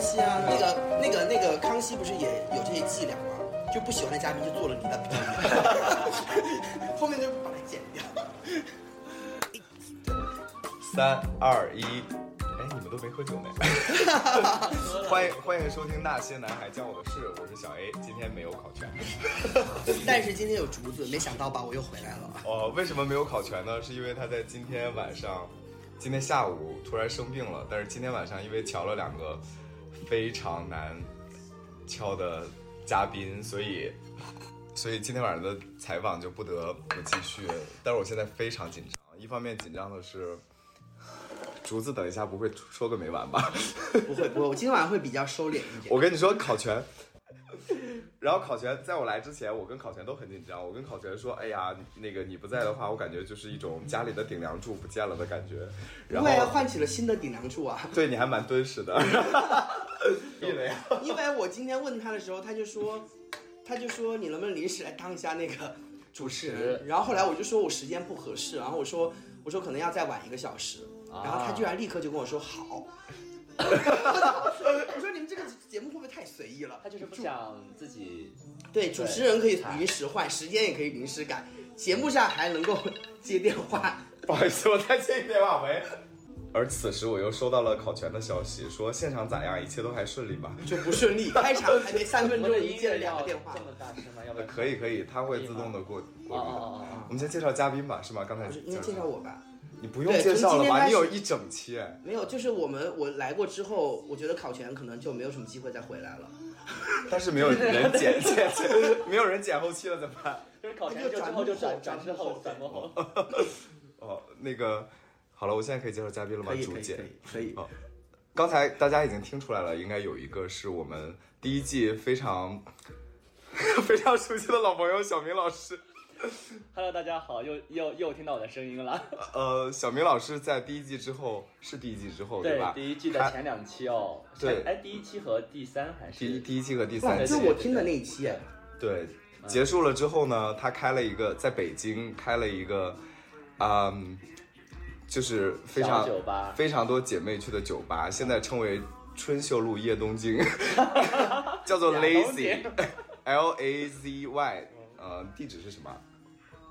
系啊，那个那个那个康熙不是也有这些伎俩吗？就不喜欢的嘉宾就做了离他比较远，后面就把它剪掉。三二一，哎，你们都没喝酒呢。欢迎欢迎收听《那些男孩教我的事》，我是小 A，今天没有考全。但是今天有竹子，没想到吧，我又回来了。哦，为什么没有考全呢？是因为他在今天晚上，今天下午突然生病了。但是今天晚上因为瞧了两个非常难敲的嘉宾，所以 所以今天晚上的采访就不得不继续。但是我现在非常紧张，一方面紧张的是竹子，等一下不会说个没完吧？不会不会，我今天晚上会比较收敛一点。我跟你说，考全。然后考全在我来之前，我跟考全都很紧张。我跟考全说：“哎呀，那个你不在的话，我感觉就是一种家里的顶梁柱不见了的感觉。”然后因为唤起了新的顶梁柱啊。对你还蛮敦实的，因为因为我今天问他的时候，他就说，他就说你能不能临时来当一下那个主持人？然后后来我就说我时间不合适，然后我说我说可能要再晚一个小时，然后他居然立刻就跟我说好。我说你们这个节目会不会太随意了？他就是不想自己对，主持人可以临时换，时间也可以临时改，节目上还能够 接电话。不好意思，我再接一个电话喂。而此时我又收到了考全的消息，说现场咋样？一切都还顺利吧？就不顺利，开场还没三分钟，已经接了两个电话这。么大声吗？要不要可以可以，他会自动的过过滤的。哦哦哦哦我们先介绍嘉宾吧，是吗？刚才不是，应该介绍我吧？你不用介绍了吧？你有一整期哎。没有，就是我们我来过之后，我觉得考前可能就没有什么机会再回来了。但是没有人剪剪剪，没有人剪后期了怎么办？就是考前就之后就转转之后转幕后。哦，那个好了，我现在可以介绍嘉宾了吗？可以可以竹姐可以可以。哦，刚才大家已经听出来了，应该有一个是我们第一季非常 非常熟悉的老朋友小明老师。Hello，大家好，又又又听到我的声音了。呃，小明老师在第一季之后是第一季之后对吧？第一季的前两期哦。对前哎，第一期和第三还是第一第一期和第三期是我听的那一期哎。对，结束了之后呢，他开了一个在北京开了一个，嗯，就是非常酒吧非常多姐妹去的酒吧，现在称为春秀路夜东京，叫做 Lazy，L A Z Y，呃，地址是什么？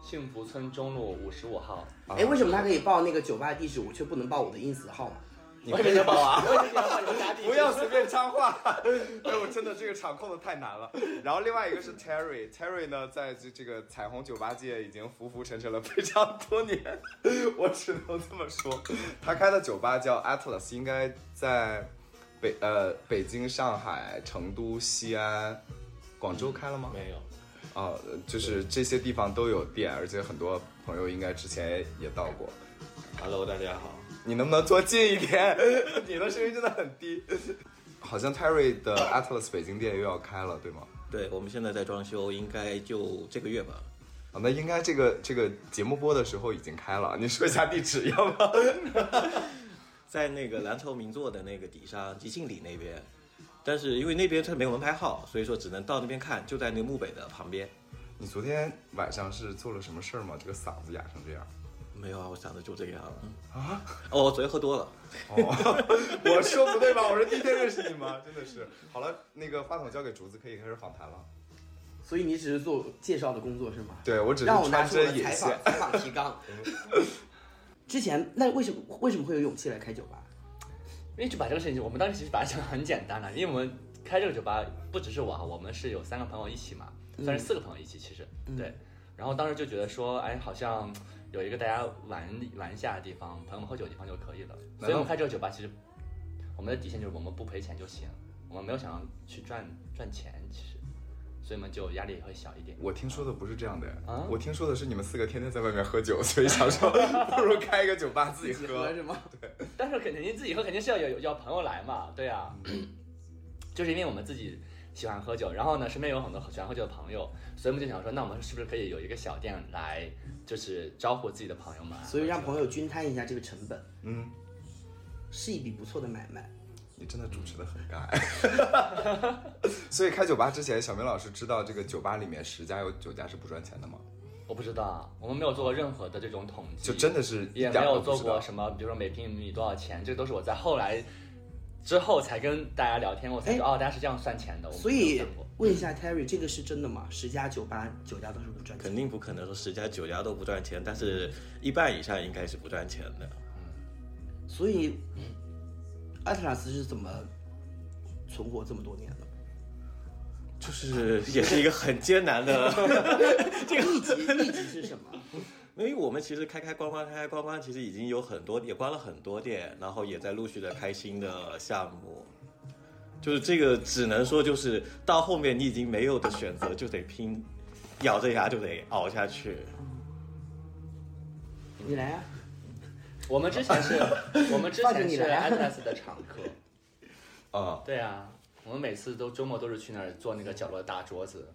幸福村中路五十五号。哎，为什么他可以报那个酒吧地址，我却不能报我的 ins 号码？你为什么要报啊？不要随便插话，哎，我真的这个场控的太难了。然后另外一个是 Terry，Terry 呢，在这这个彩虹酒吧界已经浮浮沉沉了非常多年，我只能这么说。他开的酒吧叫 Atlas，应该在北呃北京、上海、成都、西安、广州开了吗？没有。啊、就是这些地方都有店，而且很多朋友应该之前也到过。Hello，大家好。你能不能坐近一点？你的声音真的很低。好像 Terry 的 Atlas 北京店又要开了，对吗？对，我们现在在装修，应该就这个月吧。啊，那应该这个这个节目播的时候已经开了。你说一下地址要吗？在那个蓝筹名作的那个底商，吉庆里那边。但是因为那边它没有门牌号，所以说只能到那边看，就在那个墓北的旁边。你昨天晚上是做了什么事儿吗？这个嗓子哑成这样。没有啊，我嗓子就这个样啊。哦，我昨天喝多了。哦，我说不对吧？我是第一天认识你吗？真的是。好了，那个话筒交给竹子，可以开始访谈了。所以你只是做介绍的工作是吗？对，我只是让我拿穿针引线。采访采访提纲。之前那为什么为什么会有勇气来开酒吧？因为酒吧这个事情，我们当时其实把它想的很简单了，因为我们开这个酒吧不只是我哈，我们是有三个朋友一起嘛，算是四个朋友一起，其实、对。然后当时就觉得说，哎，好像有一个大家玩玩一下的地方，朋友们喝酒的地方就可以了。所以我们开这个酒吧，其实我们的底线就是我们不赔钱就行，我们没有想要去赚赚钱，其实，所以我们就压力也会小一点。我听说的不是这样的，啊我听说的是你们四个天天在外面喝酒，所以想说 不如开一个酒吧自己喝。是吗？对但是肯定自己喝肯定是要有要朋友来嘛，对啊，就是因为我们自己喜欢喝酒，然后呢身边有很多喜欢喝酒的朋友，所以我们就想说，那我们是不是可以有一个小店来，就是招呼自己的朋友们，所以让朋友均摊一下这个成本，嗯，是一笔不错的买卖。你真的主持的很尬。所以开酒吧之前，小明老师知道这个酒吧里面十家有九家是不赚钱的吗？我不知道，我们没有做过任何的这种统计，就真的是也没有做过什么，比如说每平米多少钱，这都是我在后来之后才跟大家聊天，我才说哦，大家是这样算钱的。所以问一下 Terry，这个是真的吗？十家酒吧九家都是不赚钱肯。定不可能说十家九家都不赚钱，但是一半以上应该是不赚钱的。嗯所以，Atlas 是怎么存活这么多年的？就是也是一个很艰难的，这个秘籍秘籍是什么？因为我们其实开开关关开开关关，其实已经有很多也关了很多店，然后也在陆续的开新的项目。就是这个只能说就是到后面你已经没有的选择，就得拼，咬着牙就得熬下去。你来啊！我们之前是，我们之前是你来啊 Atlas 的常客。啊，对啊，我们每次都周末都是去那儿坐那个角落的大桌子。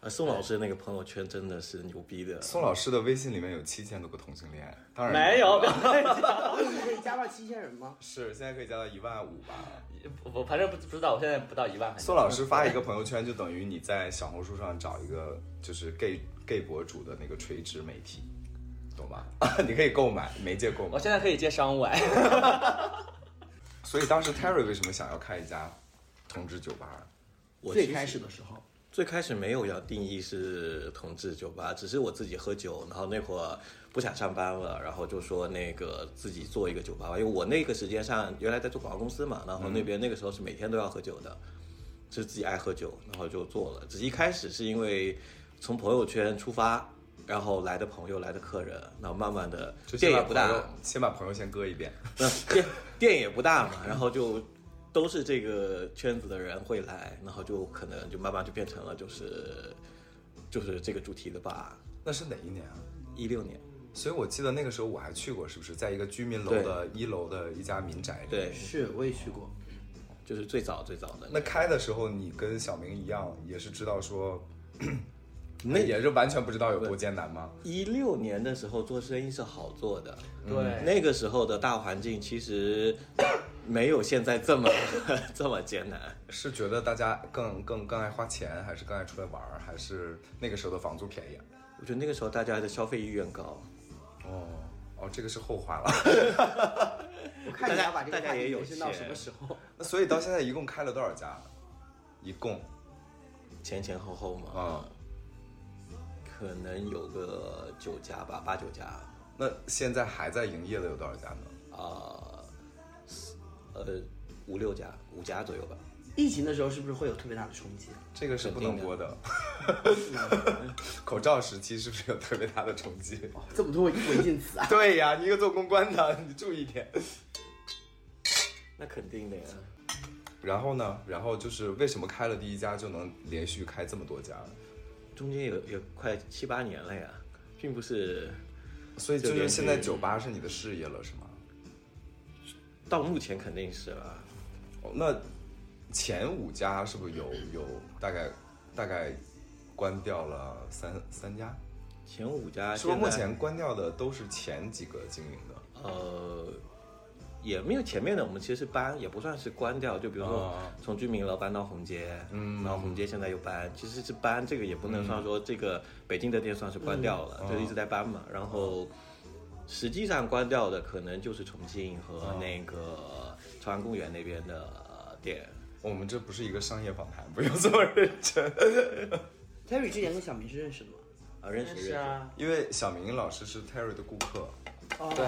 呃，宋老师那个朋友圈真的是牛逼的。宋老师的微信里面有七千多个同性恋，当然没有，你可以加到七千人吗？是现在可以加到一万五吧。我反正不不知道，我现在不到一万。宋老师发一个朋友圈，就等于你在小红书上找一个就是 gay gay 博主的那个垂直媒体，懂吧？你可以购买媒介购买我。现在可以接商务哎。所以当时 Terry 为什么想要开一家同志酒吧？我最开始的时候，最开始没有要定义是同志酒吧，只是我自己喝酒，然后那会儿不想上班了，然后就说那个自己做一个酒吧吧，因为我那个时间上原来在做广告公司嘛，然后那边那个时候是每天都要喝酒的，是自己爱喝酒，然后就做了。只是一开始是因为从朋友圈出发，然后来的朋友来的客人，然后慢慢的就店也不大先把朋友先割一遍。那店店也不大嘛，然后就都是这个圈子的人会来，然后就可能就慢慢就变成了就是就是这个主题的吧。那是哪一年啊？一六年，所以我记得那个时候我还去过，是不是在一个居民楼的一楼的一家民宅里？。对，是我也去过。就是最早最早的那开的时候，你跟小明一样，也是知道说，那也是完全不知道有多艰难吗？一六年的时候做生意是好做的，对，那个时候的大环境其实没有现在这么 这么艰难。是觉得大家更更更爱花钱，还是更爱出来玩儿，还是那个时候的房租便宜啊？我觉得那个时候大家的消费意愿高，哦哦，这个是后话了。我看你要把这个话题大家也有延伸到什么时候？那所以到现在一共开了多少家？一共前前后后嘛，啊、可能有个九家吧，八九家。那现在还在营业的有多少家呢？啊、呃，五六家，五家左右吧。疫情的时候是不是会有特别大的冲击？这个是不能播的。嗯 口罩时期是不是有特别大的冲击？这么多违禁词啊！对呀，你一个做公关的，你注意点。那肯定的呀。然后呢？然后就是为什么开了第一家就能连续开这么多家？中间有有快七八年了呀，并不是所以就就是现在酒吧是你的事业了，是吗？到目前肯定是了。哦，那前五家是不是有有大概大概关掉了三三家？前五家是不是目前关掉的都是前几个经营的？呃也没有前面的，我们其实是搬，也不算是关掉。就比如说啊从居民楼搬到红街，嗯然后红街现在又搬，其实是搬，这个也不能算说这个北京的店算是关掉了，嗯就一直在搬嘛。然后实际上关掉的可能就是重庆和哦那个朝阳公园那边的店。我们这不是一个商业访谈，不用这么认真。Terry 之前跟小明是认识的吗？啊，认识认识。是啊，因为小明老师是 Terry 的顾客，哦。对，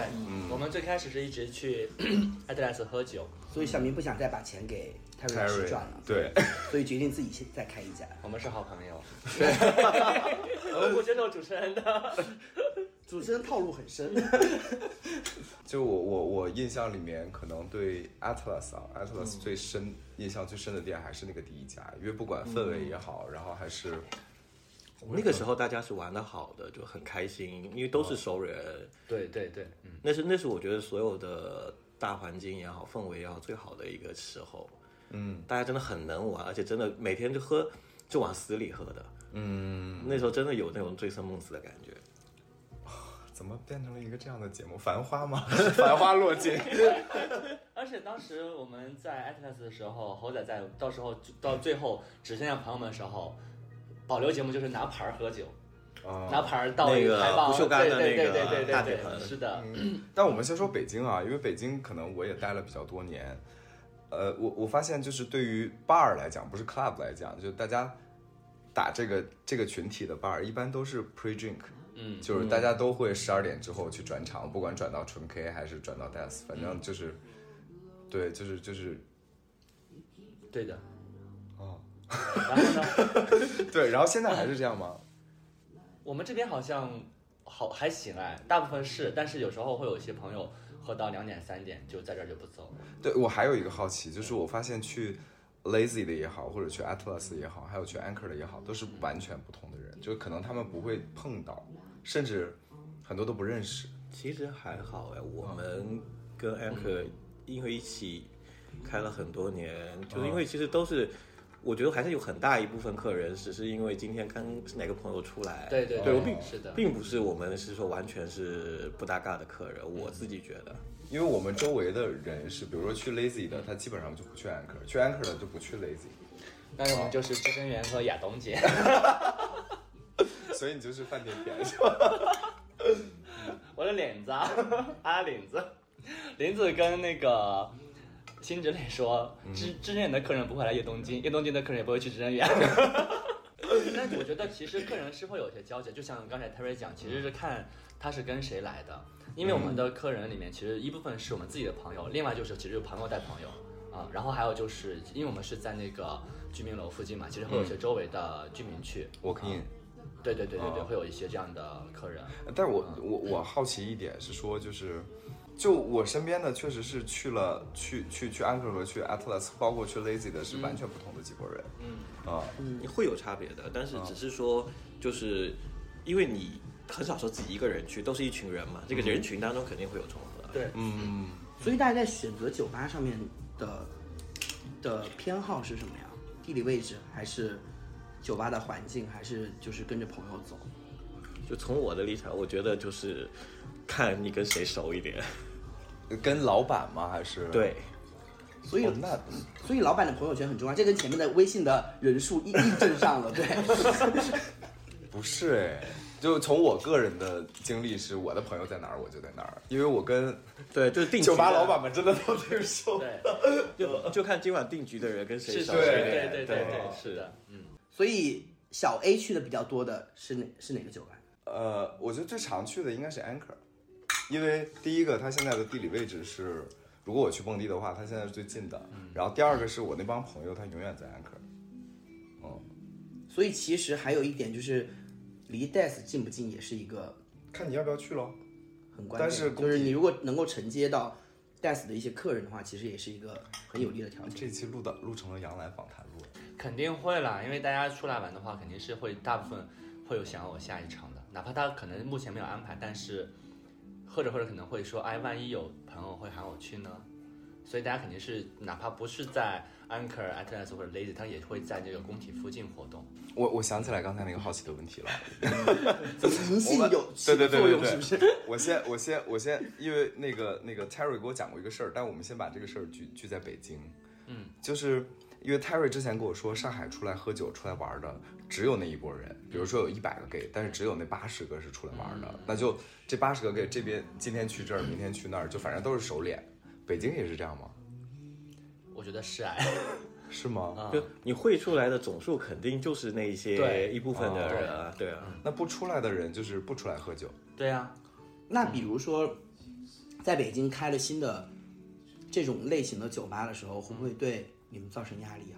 我们最开始是一直去 Atlas 喝酒，所以小明不想再把钱给 Terry 老师赚了，对，所以决定自己先再开一家。我们是好朋友。我们不接受主持人的。主持人套路很深，就我我我印象里面，可能对 Atlas 啊，Atlas 最深、印象最深的店还是那个第一家，因为不管氛围也好，然后还是那个时候大家是玩的好的，就很开心，因为都是熟人。对对对，嗯，那是那是我觉得所有的大环境也好，氛围也好，最好的一个时候。嗯大家真的很能玩，而且真的每天就喝，就往死里喝的。嗯，那时候真的有那种醉生梦死的感觉。怎么变成了一个这样的节目？繁花吗？繁花落尽。而且当时我们在 Atlas 的时候，猴仔在，到时候到最后只剩下朋友们的时候，保留节目就是拿牌儿喝酒，啊拿牌儿到那个，不锈钢的那个对对对对大铁盆，是的，但我们先说北京啊，因为北京可能我也待了比较多年，呃，我我发现就是对于 bar 来讲，不是 club 来讲，就大家打这个这个群体的 bar，一般都是 pre drink，嗯，就是大家都会十二点之后去转场，不管转到纯 K 还是转到 dance，反正就是，对，就是就是对的。哦，然后呢，对，然后现在还是这样吗？我们这边好像好还行哎，大部分是，但是有时候会有一些朋友喝到两点三点就在这儿就不走。对我还有一个好奇，就是我发现去 Lazy 的也好，或者去 Atlas 也好，还有去 Anchor 的也好，都是完全不同的人，就可能他们不会碰到，甚至很多都不认识。其实还好哎，我们跟 Anchor 因为一起开了很多年，就是因为其实都是，我觉得还是有很大一部分客人只是因为今天跟哪个朋友出来，对对对，我并是的。并不是我们是说完全是不搭嘎的客人，我自己觉得。因为我们周围的人是，比如说去 Lazy 的，他基本上就不去 Anchor；去 Anchor 的就不去 Lazy，那我们就是知根源和亚东姐。所以你就是饭店店是吧？我的脸子啊，啊领子，林子跟那个辛芷蕾说，知知人园的客人不会来叶东京，叶东京的客人也不会去知人园。但是我觉得其实客人是会有一些交集，就像刚才 Terry 讲，其实是看他是跟谁来的，因为我们的客人里面其实一部分是我们自己的朋友，另外就是其实有朋友带朋友啊，然后还有就是因为我们是在那个居民楼附近嘛，其实会有一些周围的居民去。我可以。对对对对对，哦会有一些这样的客人。但是我我我好奇一点是说，就是，就我身边的确实是去了去去去 Anchor 和去 Atlas，包括去 Lazy 的是完全不同的几拨人。嗯，啊，嗯，会有差别的，但是只是说，就是因为你很少说自己一个人去，都是一群人嘛，这个人群当中肯定会有重合。对，嗯，所以大家在选择酒吧上面的的偏好是什么呀？地理位置还是酒吧的环境，还是就是跟着朋友走？就从我的立场，我觉得就是看你跟谁熟一点。跟老板吗？还是？对，所以哦那所以老板的朋友圈很重要，这跟前面的微信的人数一印证上了，对。不是哎，就从我个人的经历是，我的朋友在哪儿我就在哪儿，因为我跟对，就是定酒吧老板们真的都挺熟。对，就 就看今晚定局的人跟谁是熟。对对对对对，是的，嗯。所以小 A 去的比较多的是哪是哪个酒吧？呃，我觉得最常去的应该是 Anchor，因为第一个它现在的地理位置是，如果我去蹦迪的话，它现在是最近的。然后第二个是我那帮朋友，他永远在 Anchor。所以其实还有一点就是，离 Death 近不近也是一个看你要不要去咯。很关键的。但是就是你如果能够承接到 Death 的一些客人的话，其实也是一个很有利的条件。这期录的录成了杨澜访谈录。肯定会啦，因为大家出来玩的话，肯定是会大部分会有想要我下一场的，哪怕他可能目前没有安排，但是喝着喝着可能会说，哎，万一有朋友会喊我去呢？所以大家肯定是哪怕不是在 Anchor、Atlas 或者 Lazy，他也会在这个工体附近活动。我我想起来刚才那个好奇的问题了。银杏有起对对对作用对对是不是？我先我先我先，因为那个那个 Terry 给我讲过一个事儿，但我们先把这个事儿聚聚在北京。嗯，就是因为 Terry 之前跟我说，上海出来喝酒、出来玩的只有那一波人，比如说有一百个 gay，但是只有那八十个是出来玩的。那就这八十个 gay 这边今天去这儿，明天去那儿，就反正都是熟脸。北京也是这样吗？我觉得是哎，是吗？啊就你会出来的总数肯定就是那些对一部分的人啊，对啊。那不出来的人就是不出来喝酒。对啊，那比如说，在北京开了新的这种类型的酒吧的时候，会不会对你们造成压力啊？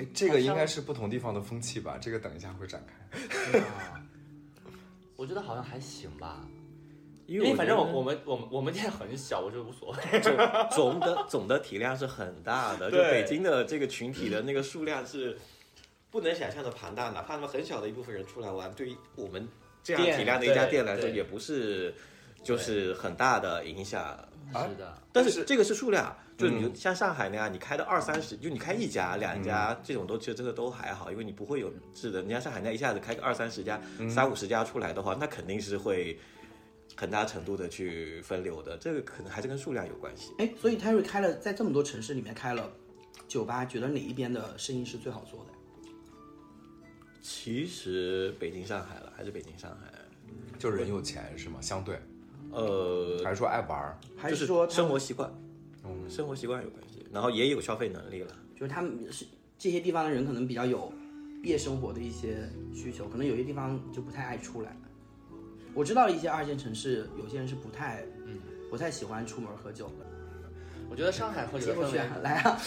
哎，这个应该是不同地方的风气吧？这个等一下会展开。啊我觉得好像还行吧，因因为反正我我们我们我们店很小，我就无所谓。总 总的总的体量是很大的，就北京的这个群体的那个数量是不能想象的庞大，哪怕他们很小的一部分人出来玩，对于我们这样体量的一家店来说，也不是就是很大的影响。啊是的，但是这个是数量，就是你嗯像上海那样，你开到二三十，就你开一家、两家这种都其实真的都还好，因为你不会有是的。你像上海那一下子开个二三十家、三五十家出来的话，那肯定是会很大程度的去分流的。这个可能还是跟数量有关系。哎，所以 Terry 开了在这么多城市里面开了酒吧，觉得哪一边的生意是最好做的？其实北京、上海了，还是北京、上海。就是人有钱是吗？相对，呃，还是说爱玩儿？还是说生活习惯，嗯生活习惯有关系，然后也有消费能力了。就是他们是这些地方的人可能比较有夜生活的一些需求，可能有些地方就不太爱出来。我知道一些二线城市，有些人是不太，嗯，不太喜欢出门喝酒的。我觉得上海喝酒接过去的氛围，啊来啊，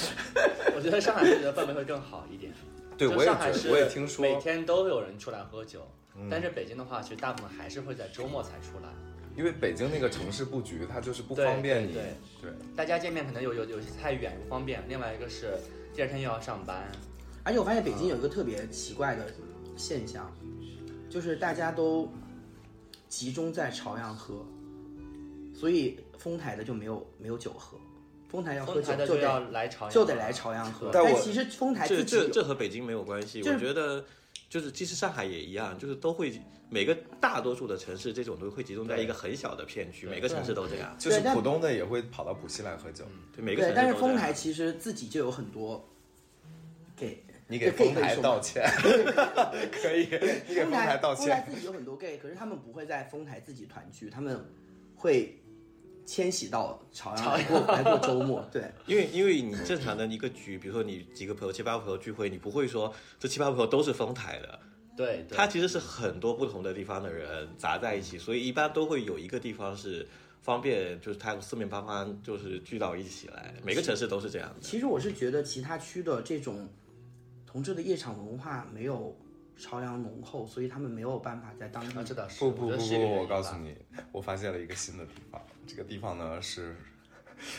我觉得上海喝酒的氛围会更好一点。对，我也我也听说，每天都有人出来喝酒，但是北京的话，其实大部分还是会在周末才出来。因为北京那个城市布局，它就是不方便你。对。对。大家见面可能有有有些太远不方便，另外一个是第二天又要上班，而且我发现北京有一个特别奇怪的现象，就是大家都集中在朝阳喝，所以丰台的就没有没有酒喝，丰台要喝酒就要来朝阳，就得来朝阳喝。但我其实丰台这自己这这和北京没有关系，我觉得就是即使上海也一样，就是都会每个大多数的城市这种都会集中在一个很小的片区，每个城市都这样，就是浦东的也会跑到浦西来喝酒。对每个城市，但是。丰台其实自己就有很多给你给丰台道歉，可以，你给丰台道歉丰台。自己有很多 gay，可是他们不会在丰台自己团聚，他们会迁徙到朝阳来过来过周末。对，因为因为你正常的一个局，比如说你几个朋友、七八个朋友聚会，你不会说这七八个朋友都是丰台的，对对，它其实是很多不同的地方的人杂在一起，所以一般都会有一个地方是方便，就是它四面八方就是聚到一起来，每个城市都是这样的。其实我是觉得其他区的这种同志的夜场文化没有朝阳浓厚，所以他们没有办法在当地啊，这倒是，不不不不，我告诉，你，我发现了一个新的地方。这个地方呢是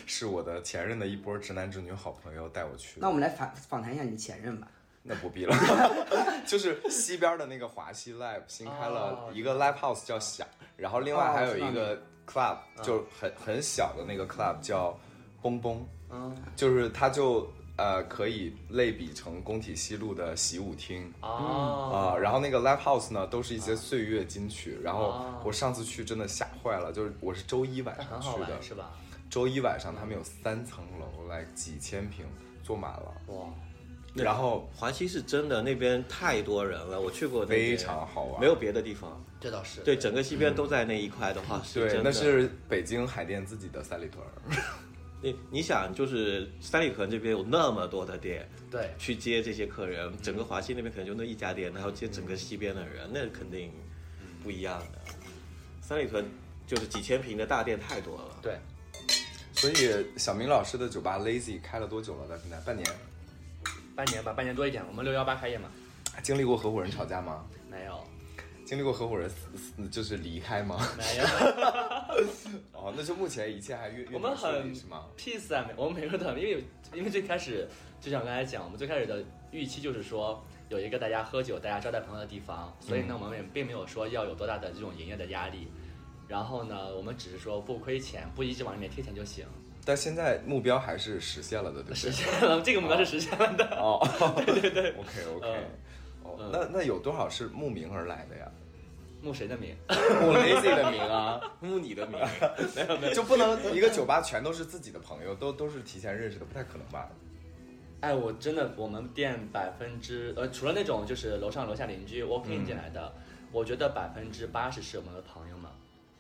是我的前任的一波直男直女好朋友带我去。那我们来访访谈一下你前任吧。那不必了，就是西边的那个华西 Live 新开了哦一个 Live House 叫响，然后另外还有一个 club 嗯就很很小的那个 club 叫蹦蹦，嗯就是它就呃可以类比成工体西路的习舞厅。哦啊、然后那个 live house 呢，都是一些岁月金曲。然后哦我上次去真的吓坏了，就是我是周一晚上去的，是吧？周一晚上他们有三层楼，来几千平，坐满了。哇，然后华西是真的，那边太多人了，我去过非常好玩没有别的地方。这倒是对，整个西边都在那一块的话，是对真，的那是北京海淀自己的三里屯儿。你你想，就是三里屯这边有那么多的店，对去接这些客人，整个华西那边可能就那一家店，然后接整个西边的人，那肯定不一样的。三里屯就是几千平的大店太多了，对，所以小明老师的酒吧 Lazy 开了多久了？到现在半年，半年吧，半年多一点，我们六幺八开业嘛，经历过合伙人吵架吗？没有经历过合伙人死死就是离开吗？没有 哦，那就目前一切还越我们很利是吗？peace 啊，我们每个都很，因为因为最开始就像刚才讲，我们最开始的预期就是说有一个大家喝酒、大家招待朋友的地方，所以呢，我们也并没有说要有多大的这种营业的压力。然后呢，我们只是说不亏钱，不一直往里面贴钱就行。但现在目标还是实现了的，对不对？实现了，这个目标是实现了的。哦，对对对，OK OK，嗯哦嗯，那那有多少是慕名而来的呀？慕谁的名？慕 Lazy 的名啊，慕你的名，没有没有就不能一个酒吧全都是自己的朋友，都都是提前认识的，不太可能吧？哎，我真的，我们店百分之呃，除了那种就是楼上楼下邻居 walk in 进来的，我觉得百分之八十是我们的朋友们。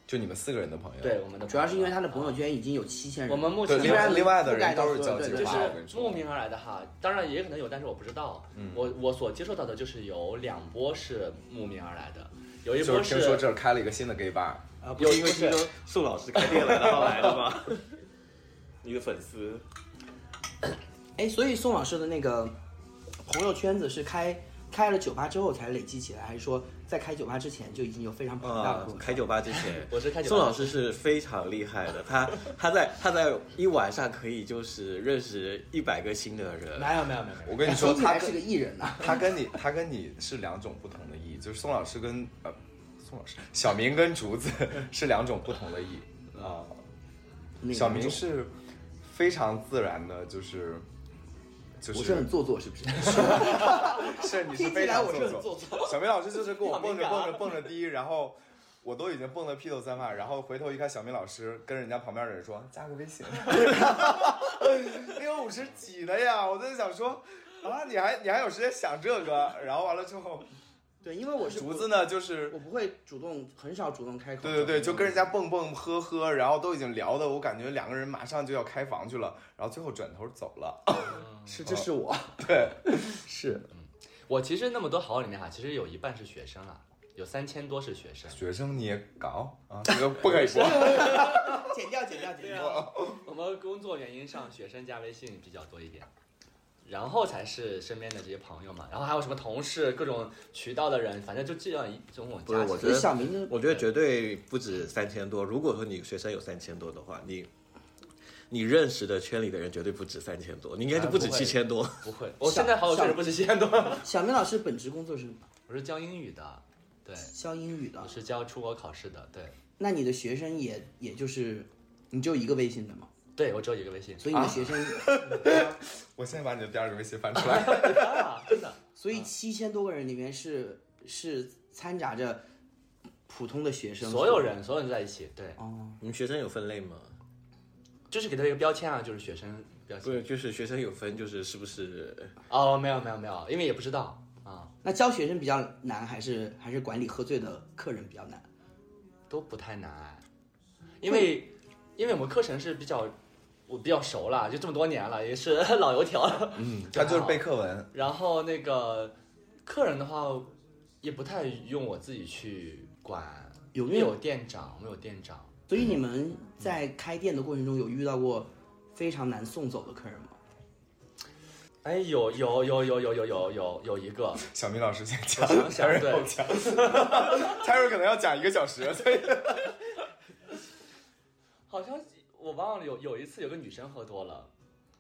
就你们四个人的朋友，对，我们的主要是因为他的朋友圈已经有七千人。我们目，前另外然另外的人都是交对对际花，就是慕名而来的哈，当然也可能有，但是我不知道。嗯。我我所接受到的就是有两波是慕名而来的，有一波就是听说这儿开了一个新的 gay bar，啊，不是因为听说宋老师开店了，然后来的吗？你的粉丝。哎，所以宋老师的那个朋友圈子是开开了酒吧之后才累积起来，还是说在开酒吧之前就已经有非常庞大的朋友，圈？啊开酒吧之前，我是开酒吧宋老师是非常厉害的，他他在他在一晚上可以就是认识一百个新的人，没有没有没有，我跟你说，他是个艺人呐、他跟你他跟你是两种不同的意义，就是宋老师跟呃宋老师小明跟竹子是两种不同的意。啊。小明是非常自然的，就是就我是很做作，是不是？是你是听起非来我是很常做作。做作。小明老师就是跟我蹦着蹦着蹦着迪，然后我都已经蹦得披头散发，然后回头一看，小明老师跟人家旁边的人说加个微信，那个五十几了呀，我在想说啊，你还你还有时间想这个，然后完了之后，对，因为我是竹子呢就是我不会主动，很少主动开口。对对对，就跟人家蹦蹦呵呵，然后都已经聊的，我感觉两个人马上就要开房去了，然后最后转头走了。是，这是我，对，是嗯我其实那么多好友里面哈，其实有一半是学生啊，有三千多是学生。学生你也搞啊？这个不可以说。剪掉，剪掉，剪掉。啊我们工作原因上，学生加微信比较多一点，然后才是身边的这些朋友嘛，然后还有什么同事、各种渠道的人，反正就这样一种我不是，加起来我觉得小明我觉得绝对不止三千多。如果说你学生有三千多的话，你你认识的圈里的人绝对不止三千多，你应该就不止七千多。不会，我现在好友确实不止七千多。小明老师本职工作是什么？我是教英语的，对，教英语的我。是教出国考试的，对，那你的学生也也就是你就一个微信的吗？对我只有一个微信，所以你的学生，我现在把你的第二个微信翻 出来。啊，真的，所以七千多个人里面是是掺杂着普通的学生，所有人所有人在一起，对，哦，你们学生有分类吗？就是给他一个标签啊，就是学生标签。不是，就是学生有分，就是是不是？哦，没有没有没有，因为也不知道啊，那教学生比较难，还是还是管理喝醉的客人比较难？都不太难，因为因为我们课程是比较我比较熟了，就这么多年了，也是老油条了。嗯，他就是背课文。然后那个客人的话，也不太用我自己去管，有因为有店长，我们有店长。所以你们在开店的过程中有遇到过非常难送走的客人吗？哎，有有有有有有有有有一个，小明老师先讲，我想想 Terry 对。后讲，Terry 可能要讲一个小时，所以好像我忘了有有一次有个女生喝多了，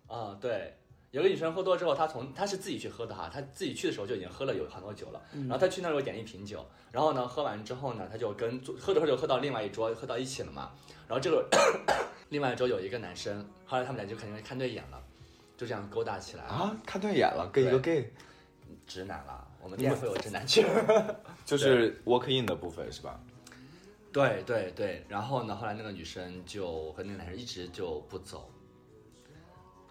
啊、对，有个女生喝多之后，她从她是自己去喝的哈，她自己去的时候就已经喝了有很多酒了，然后她去那时候点一瓶酒，然后呢喝完之后呢，她就跟喝着喝着喝到另外一桌，喝到一起了嘛，然后这个另外一桌有一个男生，后来他们俩就肯定看对眼了，就这样勾搭起来，啊，看对眼了，跟一个 gay，直男了，我们店会有直男去。就是 walk in 的部分是吧？对对对，然后呢，后来那个女生就和那个男生一直就不走。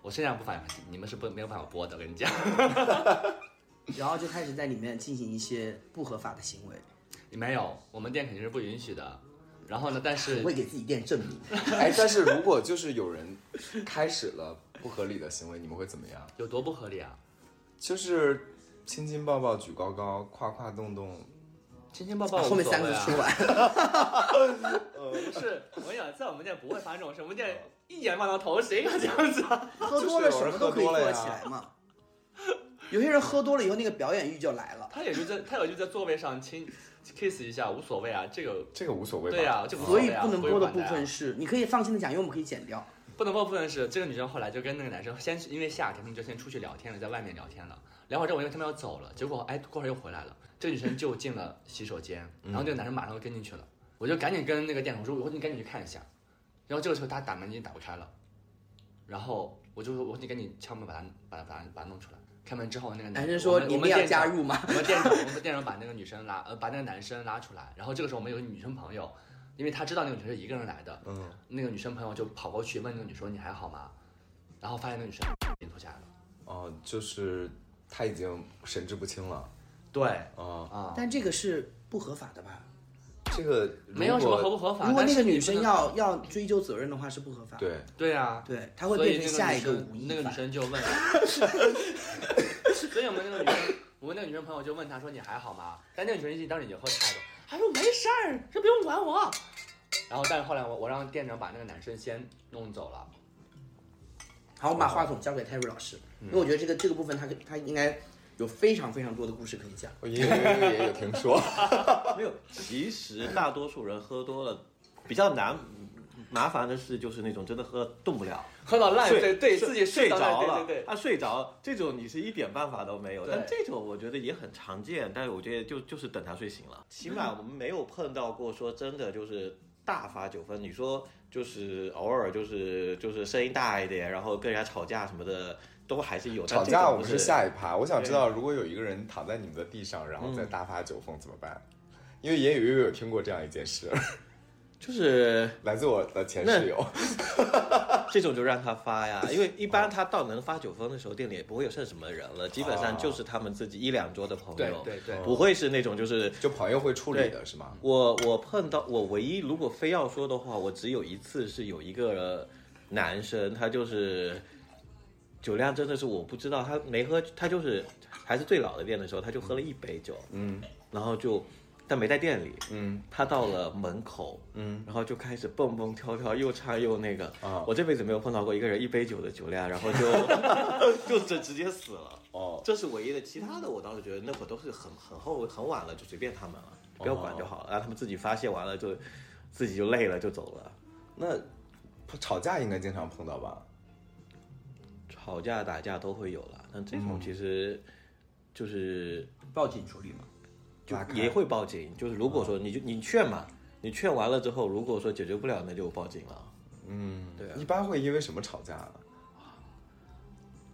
我身上不反，你们是不没有办法播的，我跟你讲。然后就开始在里面进行一些不合法的行为，没有，我们店肯定是不允许的。然后呢，但是会给自己店证明。哎，但是如果就是有人开始了不合理的行为，你们会怎么样？有多不合理啊？就是亲亲抱抱举高高，夸夸动动。亲亲抱抱、后面三个无所说完，不是，我跟你讲，在我们店不会发生这种事，我们店一眼望到头，谁敢这样子啊？喝多了什么都可以做起来嘛。有些人喝多了以后，那个表演欲就来了。他也就在，他也就在座位上亲 kiss 一下，无所谓啊，这个这个无所谓？对呀、这个无所所以不能播的部分是，你可以放心的讲，因为我们可以剪掉。不能播部分是这个女生后来就跟那个男生先是因为夏天，他们就先出去聊天了，在外面聊天了。聊会儿之后，因为他们要走了，结果哎过会儿又回来了。这个女生就进了洗手间，然后这个男生马上就跟进去了。我就赶紧跟那个店长说，我说你赶紧去看一下。然后这个时候他打门已经打不开了，然后我就说我说你赶紧敲门把他把他把他把他弄出来。开门之后，那个男生说你们要加入吗？我们店长，我们店长把那个女生拉，呃，把那个男生拉出来，然后这个时候我们有个女生朋友，因为他知道那个女生是一个人来的，嗯，那个女生朋友就跑过去问那个女生你还好吗？然后发现那个女生已经脱下来了。哦，就是他已经神志不清了。对啊，啊，但这个是不合法的吧？这个没有什么合不合法。如果那个女生要要追究责任的话，是不合法的。对对啊，对，她会所以变成下一那个女生吴亦那个女。生就问，所以我们那个女生，我们那个女生朋友就问她说你还好吗？但那个女生已经当时已经喝差了，她说没事儿，这不用管我。然后，但是后来我我让店长把那个男生先弄走了。好，我们把话筒交给 Terry 老师，因为我觉得这个这个部分他他应该有非常非常多的故事可以讲。我也也也有听说。没有，其实大多数人喝多了，比较难麻烦的是就是那种真的喝动不了，喝到烂，睡对对，自己睡着了，对对对。他睡着，这种你是一点办法都没有。但这种我觉得也很常见，但是我觉得就就是等他睡醒了，起码我们没有碰到过说真的就是大发酒疯。你说就是偶尔就是就是声音大一点，然后跟人家吵架什么的，都还是有。但吵架我们是下一趴，我想知道如果有一个人躺在你们的地上，然后再嗯大发酒疯怎么办？因为也有也有听过这样一件事，就是 来自我的前室友。这种就让他发呀，因为一般他到能发酒疯的时候，店里也不会有剩什么人了，基本上就是他们自己一两桌的朋对友，对对，不会是那种就是就朋友会处理的是吗？我我碰到我唯一如果非要说的话，我只有一次是有一个男生，他就是酒量真的是我不知道，他没喝，他就是还是最老的店的时候，他就喝了一杯酒，嗯然后就但没在店里，嗯他到了门口，嗯，然后就开始蹦蹦跳跳，又唱又那个。啊我这辈子没有碰到过一个人一杯酒的酒量，然后就 就直直接死了。哦，这是唯一的，其他的我倒是觉得那会儿都是很很后很晚了，就随便他们了，不要管就好了，让他们自己发泄完了就自己就累了就走了。那吵架应该经常碰到吧？吵架打架都会有了，那这种其实就是报警处理嘛。就也会报警，就是如果说你就你劝嘛，你劝完了之后，如果说解决不了，那就报警了。嗯，对啊一般会因为什么吵架啊？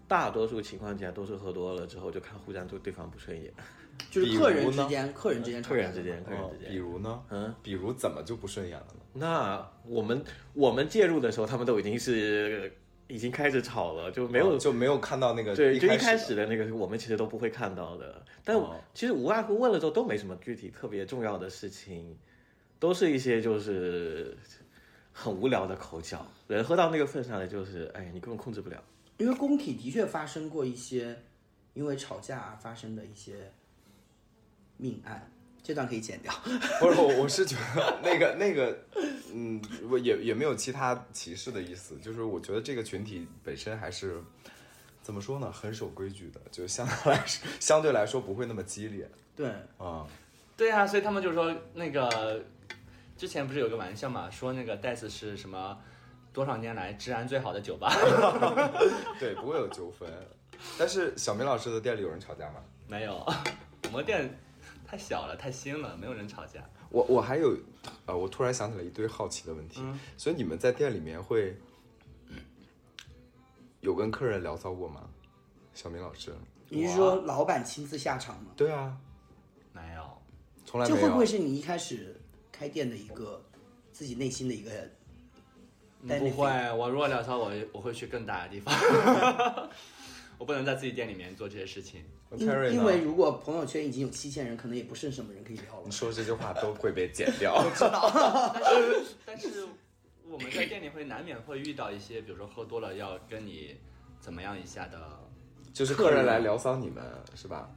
大多数情况下都是喝多了之后就看互相对对方不顺眼，就是客人之间，客人之间客人之间，客人哦之间。比如呢？嗯，比如怎么就不顺眼了呢？那我们我们介入的时候，他们都已经是已经开始吵了，就没有、哦就没有看到那个对，就一开开始始的那个我们其实都不会看到的。但哦其实无外乎问了之后都没什么具体特别重要的事情，都是一些就是很无聊的口角。人喝到那个份上了，就是哎，你根本控制不了。因为工体的确发生过一些因为吵架而发生的一些命案，这段可以剪掉。不是我，我是觉得那个那个，嗯，我也也没有其他歧视的意思，就是我觉得这个群体本身还是怎么说呢，很守规矩的，就相对来说相对来说不会那么激烈对，啊。对啊，所以他们就说那个之前不是有个玩笑嘛，说那个戴斯是什么多少年来治安最好的酒吧？对，不会有纠纷。但是小明老师的店里有人吵架吗？没有，我们店太小了，太新了，没有人吵架。我我还有，呃，我突然想起来一堆好奇的问题。嗯所以你们在店里面会有跟客人聊骚过吗？小明老师，你是说老板亲自下场吗？对啊，没有，从来没有。这会不会是你一开始开店的一个自己内心的一个？但不会，我如果聊骚，我我会去更大的地方。我不能在自己店里面做这些事情。因因为如果朋友圈已经有七千人，可能也不剩什么人可以聊了你。说这句话都会被剪掉。但是但是我们在店里会难免会遇到一些，比如说喝多了要跟你怎么样一下的，就是客人来聊骚你们是吧？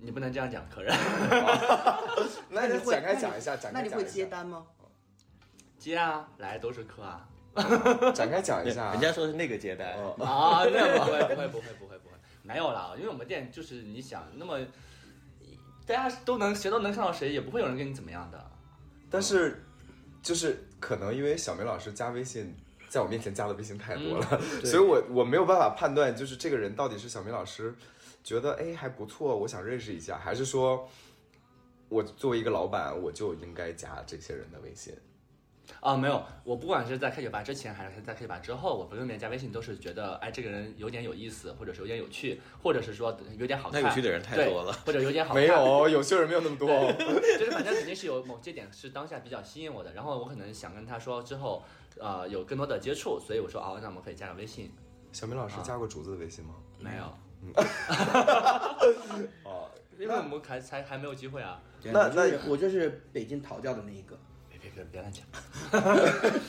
你不能这样讲客人。那你会展开讲一下，展那你会开讲一下，接单吗？接啊，来都是客啊。展开讲一下。人家说是那个接待，哦啊，那不会不会不会不会不会，没有啦，因为我们店就是你想那么，大家都能谁都能看到谁，也不会有人跟你怎么样的。但是就是可能因为小梅老师加微信，在我面前加的微信太多了，所以我我没有办法判断，就是这个人到底是小明老师觉得哎还不错，我想认识一下，还是说我作为一个老板，我就应该加这些人的微信。啊，没有，我不管是在开酒吧之前还是在开酒吧之后，我不跟别人加微信都是觉得，哎，这个人有点有意思，或者是有点有趣，或者是说有点好看。那有趣的人太多了。对，或者有点好 看。没，有，有趣的人没有那么多。就是反正肯定是有某些点是当下比较吸引我的，然后我可能想跟他说之后，呃，有更多的接触，所以我说哦，那我们可以加个微信。小明老师加过竹子的微信吗？没有，嗯哦，因为我们还才还没有机会啊。那那我就是我就是北京逃掉的那一个。别乱讲。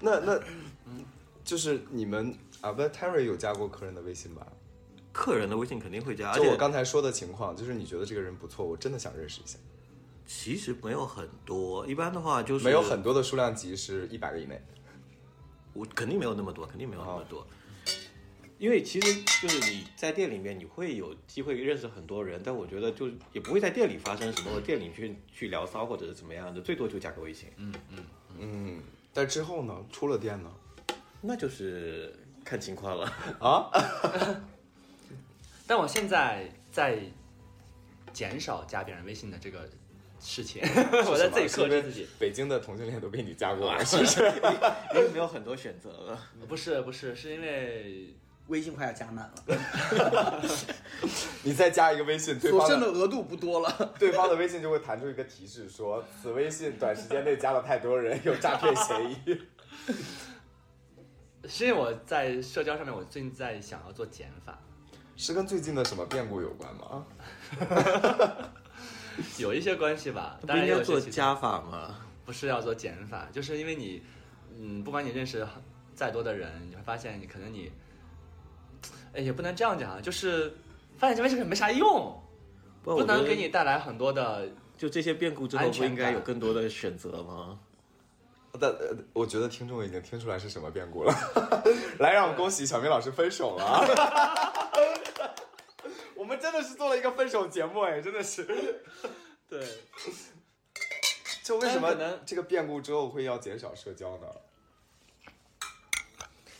那那，就是你们啊，不，Terry 有加过客人的微信吧？客人的微信肯定会加，就我刚才说的情况，就是你觉得这个人不错，我真的想认识一下。其实没有很多，一般的话就是没有很多的数量级是一百个以内。我肯定没有那么多，肯定没有那么多。因为其实就是你在店里面，你会有机会认识很多人，但我觉得就也不会在店里发生什么，店里去去聊骚或者是怎么样的，最多就加个微信，嗯嗯嗯，但之后呢，出了店呢？那就是看情况了。啊，但我现在在减少加别人微信的这个事情，我在自己克制自己。北京的同性恋都被你加过了，是不是？因为没有很多选择了。不是不是，是因为微信快要加满了，你再加一个微信，对所剩的额度不多了。对方的微信就会弹出一个提示说，此微信短时间内加了太多人，有诈骗嫌疑。是因为我在社交上面，我最近在想要做减法，是跟最近的什么变故有关吗？有一些关系吧。不当然应该做些其加法吗？不是要做减法，就是因为你，嗯，不管你认识再多的人，你会发现你可能你，哎，也不能这样讲啊，就是发现这边这个没啥用，不能给你带来很多的。就这些变故之后，不应该有更多的选择吗？但呃，我觉得听众已经听出来是什么变故了。来，让我们恭喜小明老师分手了啊！我们真的是做了一个分手节目哎，真的是。对，就为什么能这个变故之后会要减少社交呢？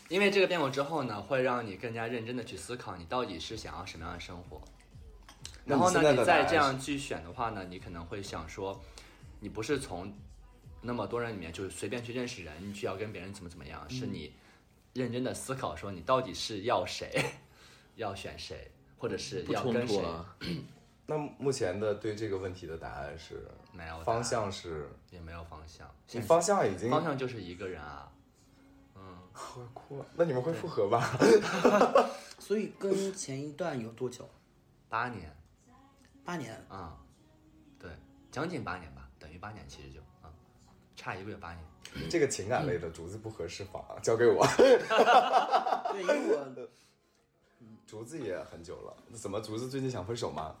因为这个变过之后呢，会让你更加认真的去思考，你到底是想要什么样的生活。然后呢，你再这样去选的话呢，你可能会想说，你不是从那么多人里面就是随便去认识人，你去要跟别人怎么怎么样，是你认真的思考说你到底是要谁，要选谁，或者是要跟谁。啊。那目前的对这个问题的答案是没有方向是，也没有方向，你方向已经方向就是一个人啊。我哭了。那你们会复合吧？所以跟前一段有多久？八年八年。啊、对，将近八年吧，等于八年其实就啊、差一个月八年。这个情感类的竹子不合适仿，交给我。对，因为我 竹子也很久了，怎么竹子最近想分手吗？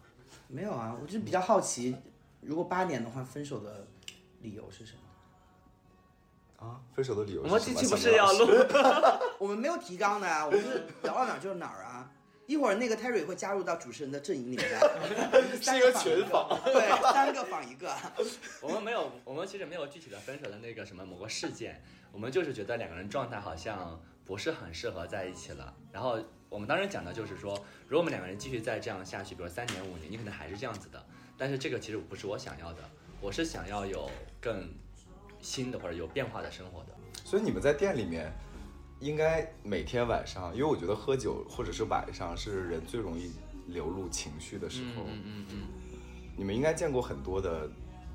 没有啊，我就是比较好奇，如果八年的话，分手的理由是什么？啊，分手的理由我们是什么？这期不是要录？我们没有提纲的啊，我们是聊到哪儿就是哪儿啊。一会儿那个 Terry 会加入到主持人的阵营里面来，是一个群访，对，三个访一个。我们没有，我们其实没有具体的分手的那个什么某个事件，我们就是觉得两个人状态好像不是很适合在一起了。然后我们当时讲的就是说，如果我们两个人继续再这样下去，比如三年五年，你可能还是这样子的。但是这个其实不是我想要的，我是想要有更新的或者有变化的生活的。所以你们在店里面应该每天晚上，因为我觉得喝酒或者是晚上是人最容易流露情绪的时候。嗯嗯嗯你们应该见过很多的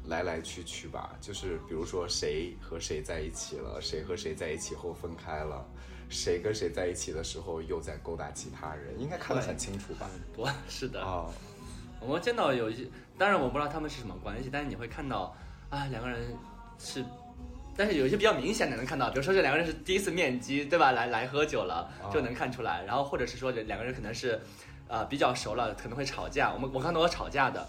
来来去去吧？就是比如说谁和谁在一起了，谁和谁在一起后分开了，谁跟谁在一起的时候又在勾搭其他人，应该看得很清楚吧？嗯，不 是的。啊、我们见到有一些，当然我不知道他们是什么关系，但是你会看到啊，两个人是，但是有一些比较明显的能看到，比如说这两个人是第一次面基，对吧？来来喝酒了啊就能看出来，然后或者是说这两个人可能是，呃，比较熟了，可能会吵架。我们我看到有吵架的，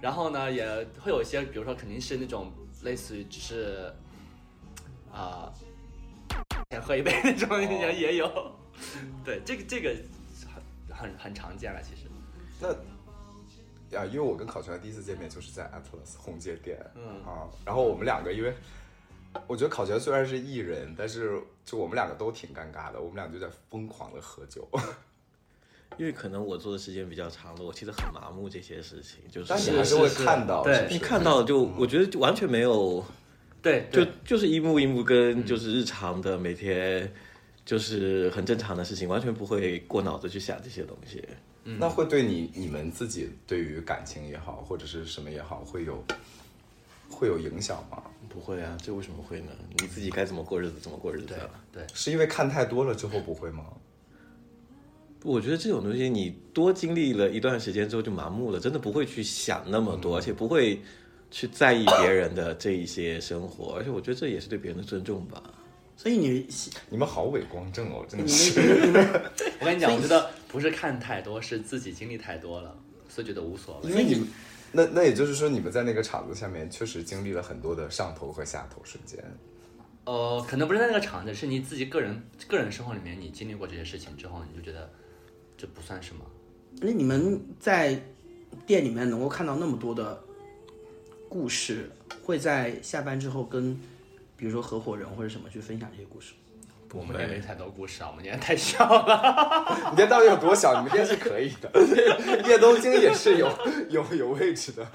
然后呢也会有一些，比如说肯定是那种类似于只是，啊、先喝一杯那种也也有，对，这个这个很很很常见了，其实。那呀，因为我跟考全第一次见面就是在 Atlas 红街店，嗯啊，然后我们两个因为。我觉得考全虽然是艺人，但是就我们两个都挺尴尬的，我们俩就在疯狂的喝酒。因为可能我做的时间比较长了，我其实很麻木这些事情，就是但你还是会是是看到，对看到就我觉得就完全没有，对，就对就是一幕一幕跟就是日常的每天就是很正常的事情，完全不会过脑子去想这些东西。那会对你你们自己对于感情也好，或者是什么也好，会有会有影响吗？不会啊，这为什么会呢？你自己该怎么过日子怎么过日子对啊。对，是因为看太多了之后不会吗？不我觉得这种东西，你多经历了一段时间之后就麻木了，真的不会去想那么多，而且不会去在意别人的这一些生活，而且我觉得这也是对别人的尊重吧。所以你你们好伪光正哦，真的你是。们你们我跟你讲，我觉得不是看太多，是自己经历太多了，所以觉得无所谓。因为你们，那那也就是说，你们在那个场子下面确实经历了很多的上头和下头瞬间。呃，可能不是在那个场子，是你自己个人个人生活里面，你经历过这些事情之后，你就觉得这不算什么。那你们在店里面能够看到那么多的故事，会在下班之后跟，比如说合伙人或者什么去分享这些故事吗？我们店没太多故事啊，我们店太小了。你店到底有多小？你们店是可以的，叶东京也是有有有位置的。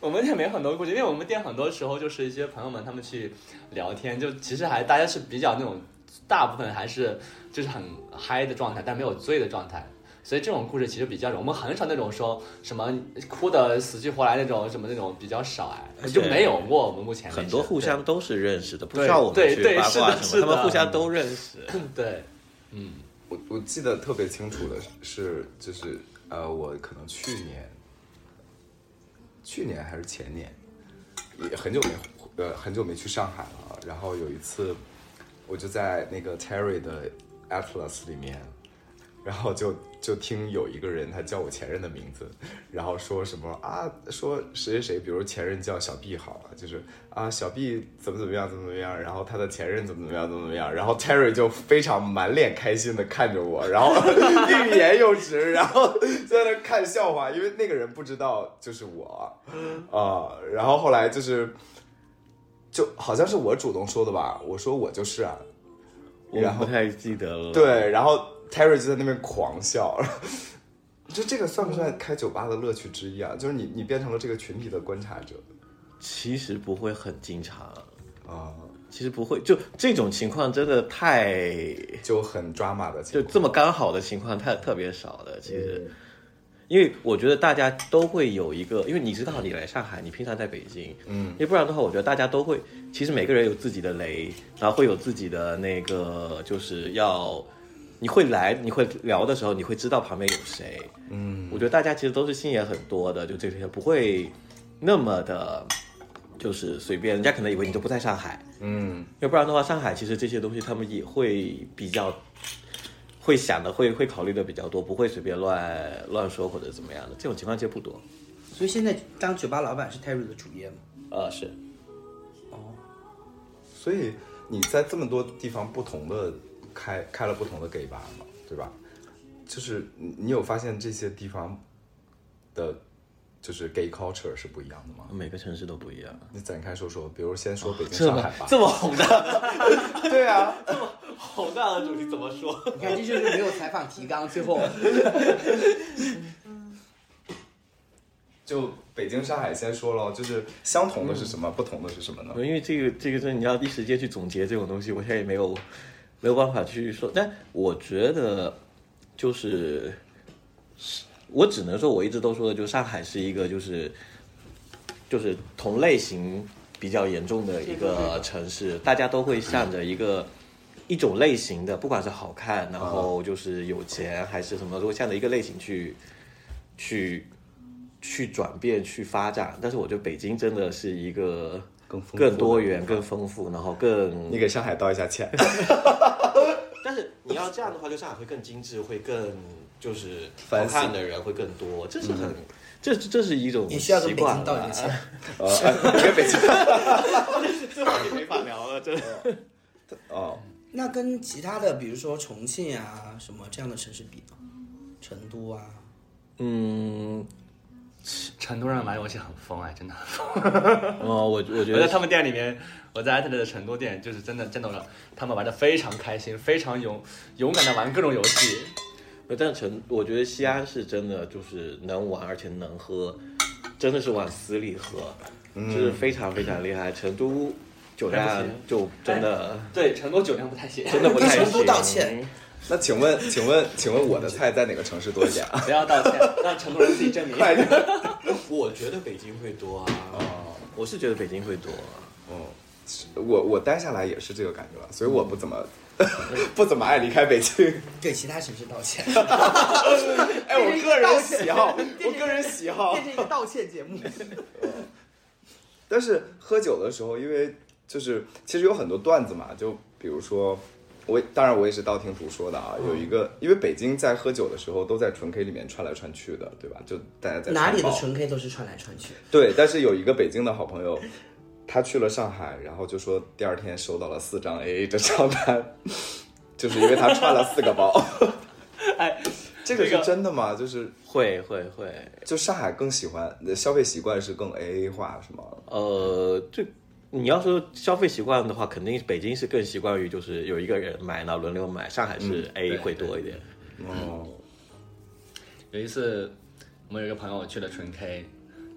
我们店没很多故事，因为我们店很多时候就是一些朋友们他们去聊天，就其实还大家是比较那种，大部分还是就是很嗨的状态，但没有醉的状态。所以这种故事其实比较少，我们很少那种说什么哭的死去活来那种什么那种比较少哎，就没有过。我们目前很多互相都是认识的，不对需要我们对对去八卦什么，是的是的他们互相都认识。对 对，嗯，我我记得特别清楚的是，就是呃，我可能去年，去年还是前年，也很久没呃很久没去上海了。然后有一次，我就在那个 Terry 的 Atlas 里面，然后就就听有一个人他叫我前任的名字，然后说什么啊，说谁谁谁，比如前任叫小 B 好了，就是啊小 B 怎么怎么样怎么怎么样，然后他的前任怎么怎么样怎么怎么样，然后 Terry 就非常满脸开心的看着我，然后 欲言又止，然后在那看笑话，因为那个人不知道就是我，啊、然后后来就是。就好像是我主动说的吧，我说我就是啊，我然后不太记得了。，对，然后 Terry 就在那边狂笑，就这个算不算开酒吧的乐趣之一啊？就是你你变成了这个群体的观察者。其实不会很经常，啊、其实不会，就这种情况真的太。就很抓马的情况，就这么刚好的情况太特别少了。其实，因为我觉得大家都会有一个，因为你知道你来上海，你平常在北京，嗯。因为不然的话，我觉得大家都会，其实每个人有自己的雷，然后会有自己的那个，就是要你会来，你会聊的时候，你会知道旁边有谁。嗯我觉得大家其实都是心眼很多的，就这些不会那么的，就是随便，人家可能以为你都不在上海，嗯要不然的话，上海其实这些东西他们也会比较会想的，会会考虑的比较多，不会随便乱乱说或者怎么样的，这种情况其实不多。所以现在当酒吧老板是 Terry 的主业吗？呃，是哦所以你在这么多地方不同的开开了不同的 gay 吧嘛，对吧？就是你你有发现这些地方的，就是 gay culture 是不一样的吗？每个城市都不一样。你展开说说，比如先说北京、上海吧。这么宏大 对啊，这么宏大的主题怎么说？你看，这就是没有采访提纲，最后 就北京、上海先说了，就是相同的是什么，不同的是什么呢？因为这个这个是你要一时间去总结这种东西，我现在也没有没有办法去说。但我觉得就是，我只能说，我一直都说的，就上海是一个就是就是同类型比较严重的一个城市，大家都会向着一个。一种类型的，不管是好看，然后就是有钱还是什么，都会向着一个类型去去去转变、去发展。但是我觉得北京真的是一个更更多元、更丰富，然后更你给上海道一下歉。你要这样的话，就上海会更精致，会更就是好看的人会更多，这是很，这这是一种你需要跟北习惯吧京道一个歉。呃，哎跟北京 这话题没法聊了，真的。哦，那跟其他的，比如说重庆啊什么这样的城市比呢？成都啊，嗯，成都人玩游戏很疯哎，真的很疯。哦，我我觉得我在他们店里面，我在艾特的成都店，就是真的见到了他们玩的非常开心，非常勇勇敢的玩各种游戏。呃但成，我觉得西安是真的就是能玩，而且能喝，真的是往死里喝，就是非常非常厉害。成都酒量就真的对，成都酒量不太行，真的不太行成都行。道歉那请问，请问，请问我的菜在哪个城市多一点啊？不要道歉，让成都人自己证明。快点！我觉得北京会多啊，哦，我是觉得北京会多、啊。哦，我我待下来也是这个感觉了，所以我不怎么 不怎么爱离开北京。对其他城市道歉，哎，我个人喜好，我个人喜好。变成一个道歉节目。但是喝酒的时候，因为就是其实有很多段子嘛，就比如说我，当然我也是道听途说的啊。有一个，因为北京在喝酒的时候都在纯 K 里面串来串去的，对吧？就大家在哪里的纯 K 都是串来串去，对，但是有一个北京的好朋友，他去了上海，然后就说第二天收到了四张 AA 的账单，就是因为他串了四个包。哎，这个是这个真的吗？就是会会会，就上海更喜欢消费习惯是更 AA 化是吗？呃，这你要说消费习惯的话，肯定北京是更习惯于就是有一个人买，然后轮流买。上海是 A 会多一点。哦，有一次我们有一个朋友去了纯 K，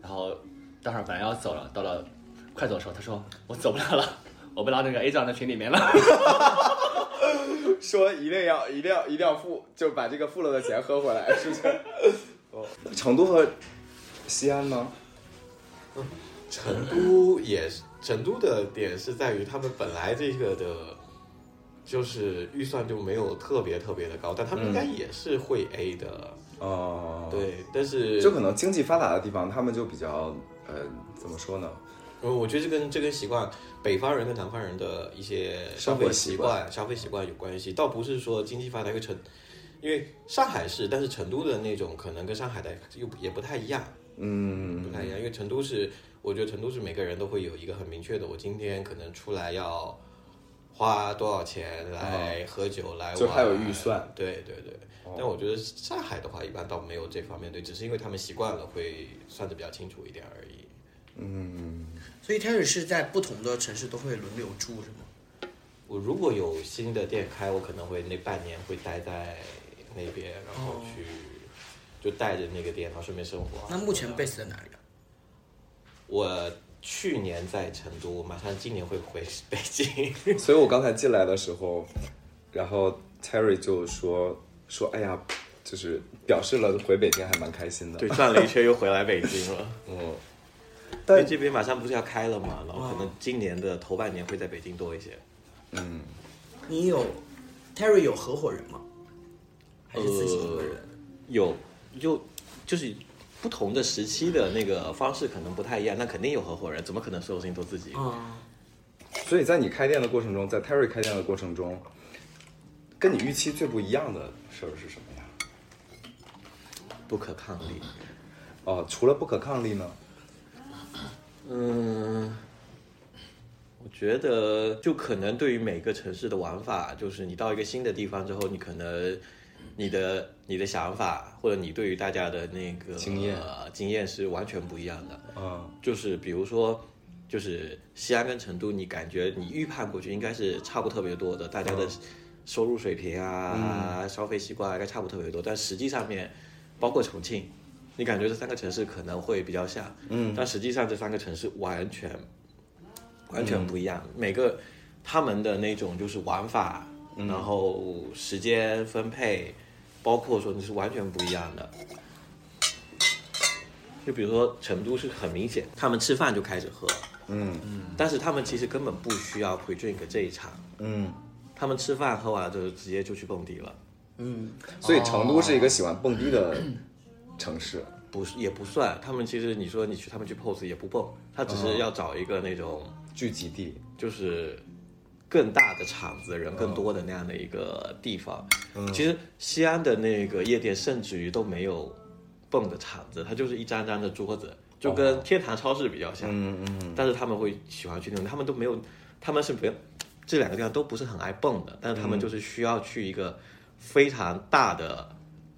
然后待会儿本来要走了，到了快走的时候，他说我走不了了，我被拉那个 A 站的群里面了。说一定要一定要一定要付，就把这个付了的钱喝回来，是不是？哦，成都和西安呢？成都也是，成都的点是在于他们本来这个的，就是预算就没有特别特别的高，但他们应该也是会 A 的，哦，，对，但是就可能经济发达的地方，他们就比较呃，怎么说呢？我，我觉得这跟这跟习惯北方人跟南方人的一些消费习惯、消费习惯有关系，倒不是说经济发达一个成，因为上海是，但是成都的那种可能跟上海的又也不太一样，嗯。不太一样，因为成都是，我觉得成都是每个人都会有一个很明确的，我今天可能出来要花多少钱来喝酒、来玩，就还有预算，对对对。但我觉得上海的话，一般倒没有这方面对，只是因为他们习惯了，会算的比较清楚一点而已。嗯，所以 Terry 是在不同的城市都会轮流住是吗？我如果有新的店开，我可能会那半年会待在那边，然后去、就带着那个店，然后顺便生活。那目前 base 在哪里啊？我去年在成都，马上今年会回北京。所以我刚才进来的时候，然后 Terry 就说说，哎呀，就是表示了回北京还蛮开心的。对，，转了一圈又回来北京了。嗯，但这边马上不是要开了嘛，然后可能今年的头半年会在北京多一些。嗯，你有 Terry 有合伙人吗？还是自己一个人？有就就是不同的时期的那个方式可能不太一样，那肯定有合伙人，怎么可能所有事情都自己？啊、所以在你开店的过程中，在 Terry 开店的过程中，跟你预期最不一样的事儿是什么呀？不可抗力。哦，除了不可抗力呢？嗯，我觉得就可能对于每个城市的玩法，就是你到一个新的地方之后，你可能你的你的想法或者你对于大家的那个经验。呃经验是完全不一样的。嗯。就是比如说，就是西安跟成都，你感觉你预判过去应该是差不特别多的，大家的收入水平啊、消费习惯啊应该差不特别多，但实际上面，包括重庆，你感觉这三个城市可能会比较像，嗯。但实际上这三个城市完全完全不一样，每个他们的那种就是玩法，然后时间分配，包括说你是完全不一样的。就比如说成都是很明显，他们吃饭就开始喝，嗯。但是他们其实根本不需要 pre drink 这一场，嗯，他们吃饭喝完了之后直接就去蹦迪了，嗯，所以成都是一个喜欢蹦迪的城市。不是也不算，他们其实你说你去他们去 pose 也不蹦，他只是要找一个那种聚集地，就是更大的场子，人更多的那样的一个地方。其实西安的那个夜店甚至于都没有蹦的场子，它就是一张张的桌子，就跟天坛超市比较像。嗯嗯但是他们会喜欢去那种，他们都没有，他们是不要这两个地方都不是很爱蹦的，但是他们就是需要去一个非常大的，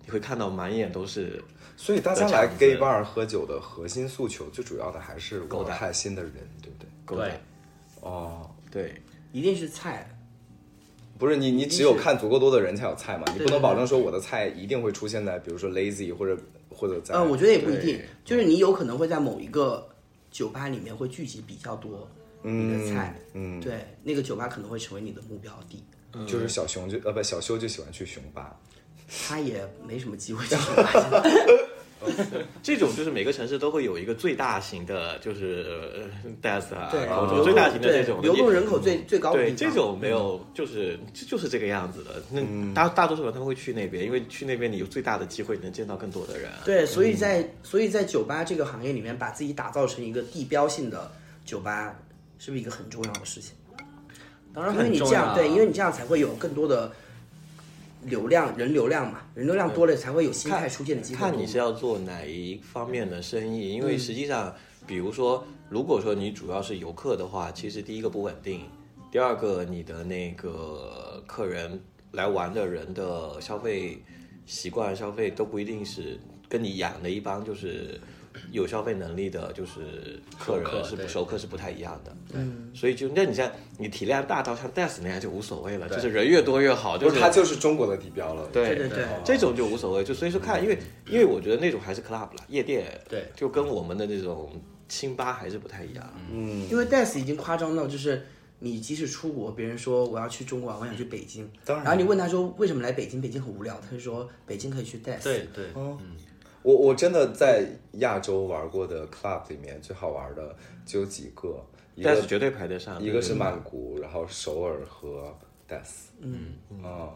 你会看到满眼都是所以大家来 gay bar 喝酒的核心诉求，最主要的还是我开心的人，对不对？勾搭。哦，对，一定是菜。不是你，你只有看足够多的人才有菜嘛，你不能保证说我的菜一定会出现在比如说 lazy 或者或者在呃，我觉得也不一定，就是你有可能会在某一个酒吧里面会聚集比较多你的菜，嗯，对，那个酒吧可能会成为你的目标地。就是小熊就呃不小修就喜欢去熊吧，他也没什么机会去熊吧。这种就是每个城市都会有一个最大型的，就是呃 dance 啊，对，然后流动最大型的这种流动人口最最高的对。这种没有，就是这就是这个样子的。那大大多数人他们会去那边，因为去那边你有最大的机会能见到更多的人。对，所以在所以在酒吧这个行业里面，把自己打造成一个地标性的酒吧，是不是一个很重要的事情？当然因为你。这样对，因为你这样才会有更多的流量，人流量嘛，人流量多了才会有新菜出现的机会。看你是要做哪一方面的生意，因为实际上，比如说，如果说你主要是游客的话，其实第一个不稳定，第二个你的那个客人来玩的人的消费习惯、消费都不一定是跟你养的一帮就是有消费能力的，就是客人是不熟客是不太一样的。嗯，所以就那你像你体量大到像 Death 那样就无所谓了，就是人越多越好，就是不是它就是中国的地标了，对。对对对。这种就无所谓，就所以说看，因为因为我觉得那种还是 club 了，夜店，对。就跟我们的那种清吧还是不太一样。嗯，因为 Death 已经夸张到就是你即使出国，别人说我要去中国玩，我想去北京，当然。然后你问他说为什么来北京，北京很无聊，他就说北京可以去 dance。对对，我我真的在亚洲玩过的 club 里面最好玩的就有几个，一个但是绝对排得上。一个是曼谷，然后首尔和 Das。嗯，啊，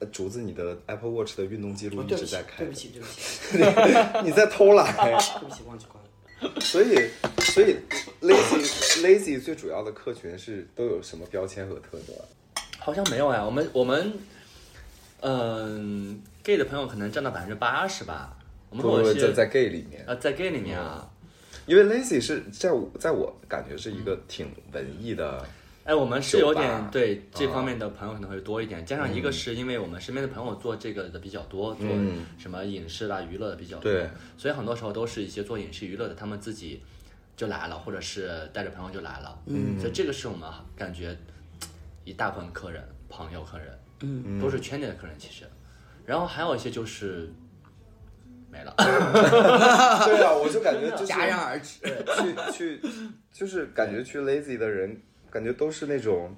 呃竹子，你的 Apple Watch 的运动记录一直在，开对不，起，对不起，你在偷懒。对不起，忘记关了。所以，所以 lazy lazy 最主要的客群是都有什么标签和特征啊？好像没有哎，我们我们，嗯、gay 的朋友可能占到百分之八十吧。我们不不不，或者是在在 gay 里面，啊在 gay 里面啊，因为 lazy 是在我在我感觉是一个挺文艺的，哎，我们是有点对这啊方面的朋友可能会多一点，加上一个是因为我们身边的朋友做这个的比较多，做嗯。什么影视啦、娱乐的比较多对，所以很多时候都是一些做影视娱乐的，他们自己就来了，或者是带着朋友就来了，嗯，所以这个是我们感觉一大部分客人、朋友、客人，嗯，都是圈内的客人其实，然后还有一些就是没了，对啊，我就感觉就是戛然而止。去去，就是感觉去 lazy 的人，感觉都是那种，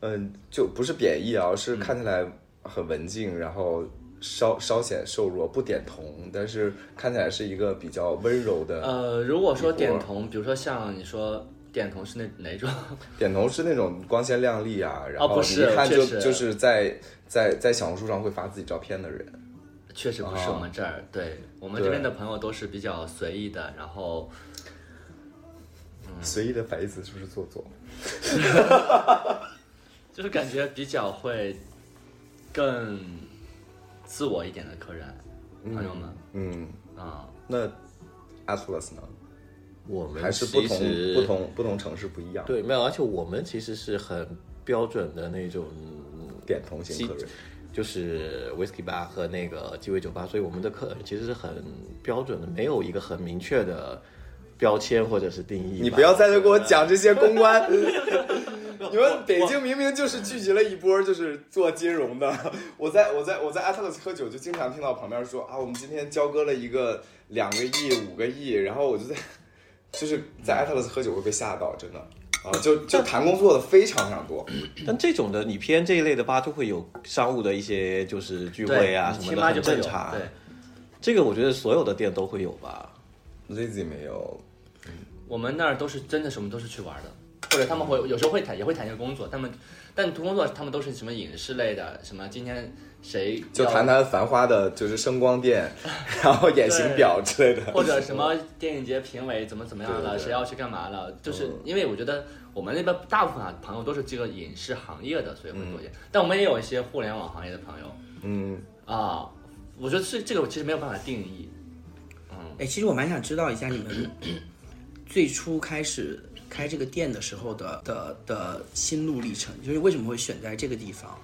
嗯，就不是贬义啊，是看起来很文静，然后稍稍显瘦弱，不点头，但是看起来是一个比较温柔的。呃，如果说点头，比如说像你说点头是那哪种？点头是那种光鲜亮丽啊，然后一看就就是在在在小红书上会发自己照片的人。确实不是我们这儿，对我们这边的朋友都是比较随意的，然后随意的反义词是不是做作？就是感觉比较会更自我一点的客人，朋友们嗯，啊、那 Atlas 呢？我们还是不同不同不同城市不一样？对，没有，而且我们其实是很标准的那种，点头型客人。就是 whisky bar 和那个鸡尾酒吧，所以我们的客人其实是很标准的，没有一个很明确的标签或者是定义。你不要在这给我讲这些公关。你们北京明明就是聚集了一波就是做金融的。我在我在我在 Atlas 喝酒，就经常听到旁边说啊，我们今天交割了一个两个亿、五个亿，然后我就在就是在 Atlas 喝酒会被吓到，真的啊，就就谈工作的非常非常多。但这种的，你偏这一类的吧，就会有商务的一些就是聚会啊，什么的，很正常。对，这个我觉得所有的店都会有吧。Lazy 没有，我们那儿都是真的什么都是去玩的，或者他们会有时候会谈也会谈一些工作，他们但工作他们都是什么影视类的，什么今天谁就谈谈繁花的，就是声光电，然后眼型表之类的。或者什么电影节评委怎么怎么样了，对对对谁要去干嘛了？就是嗯因为我觉得我们那边大部分啊朋友都是这个影视行业的，所以会嗯多一些。但我们也有一些互联网行业的朋友嗯，啊，我觉得是这个我其实没有办法定义。嗯哎，其实我蛮想知道一下你们 最初开始开这个店的时候的的的心路历程，就是为什么会选在这个地方？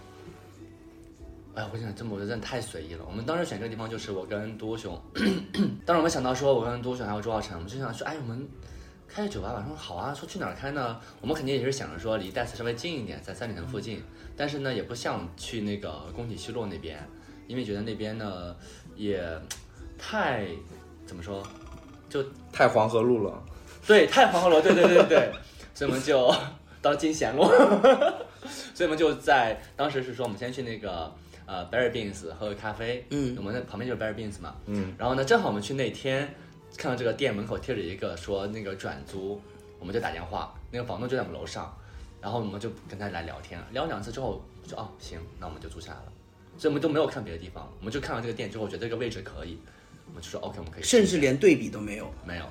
哎，我想这么，我觉得真的太随意了。我们当时选这个地方就是我跟多雄，当时我们想到说，我跟多雄还有周浩辰，我们就想说，哎，我们开个酒吧吧。说好啊，说去哪儿开呢？我们肯定也是想着说离戴斯稍微近一点，在三里屯附近。但是呢，也不想去那个工体西路那边，因为觉得那边呢也太怎么说，就太黄河路了。对，太黄河楼，对对对对。对，所以我们就到金贤路，所以我们就在当时是说，我们先去那个呃 Berry Beans 喝个咖啡，嗯。我们那旁边就是 Berry Beans 嘛，嗯，然后呢，正好我们去那天看到这个店门口贴着一个说那个转租，我们就打电话，那个房东就在我们楼上，然后我们就跟他来聊天，聊两次之后说哦行，那我们就租下来了，所以我们都没有看别的地方，我们就看到这个店之后，觉得这个位置可以，我们就说 OK，我们可以甚至连对比都没有。没有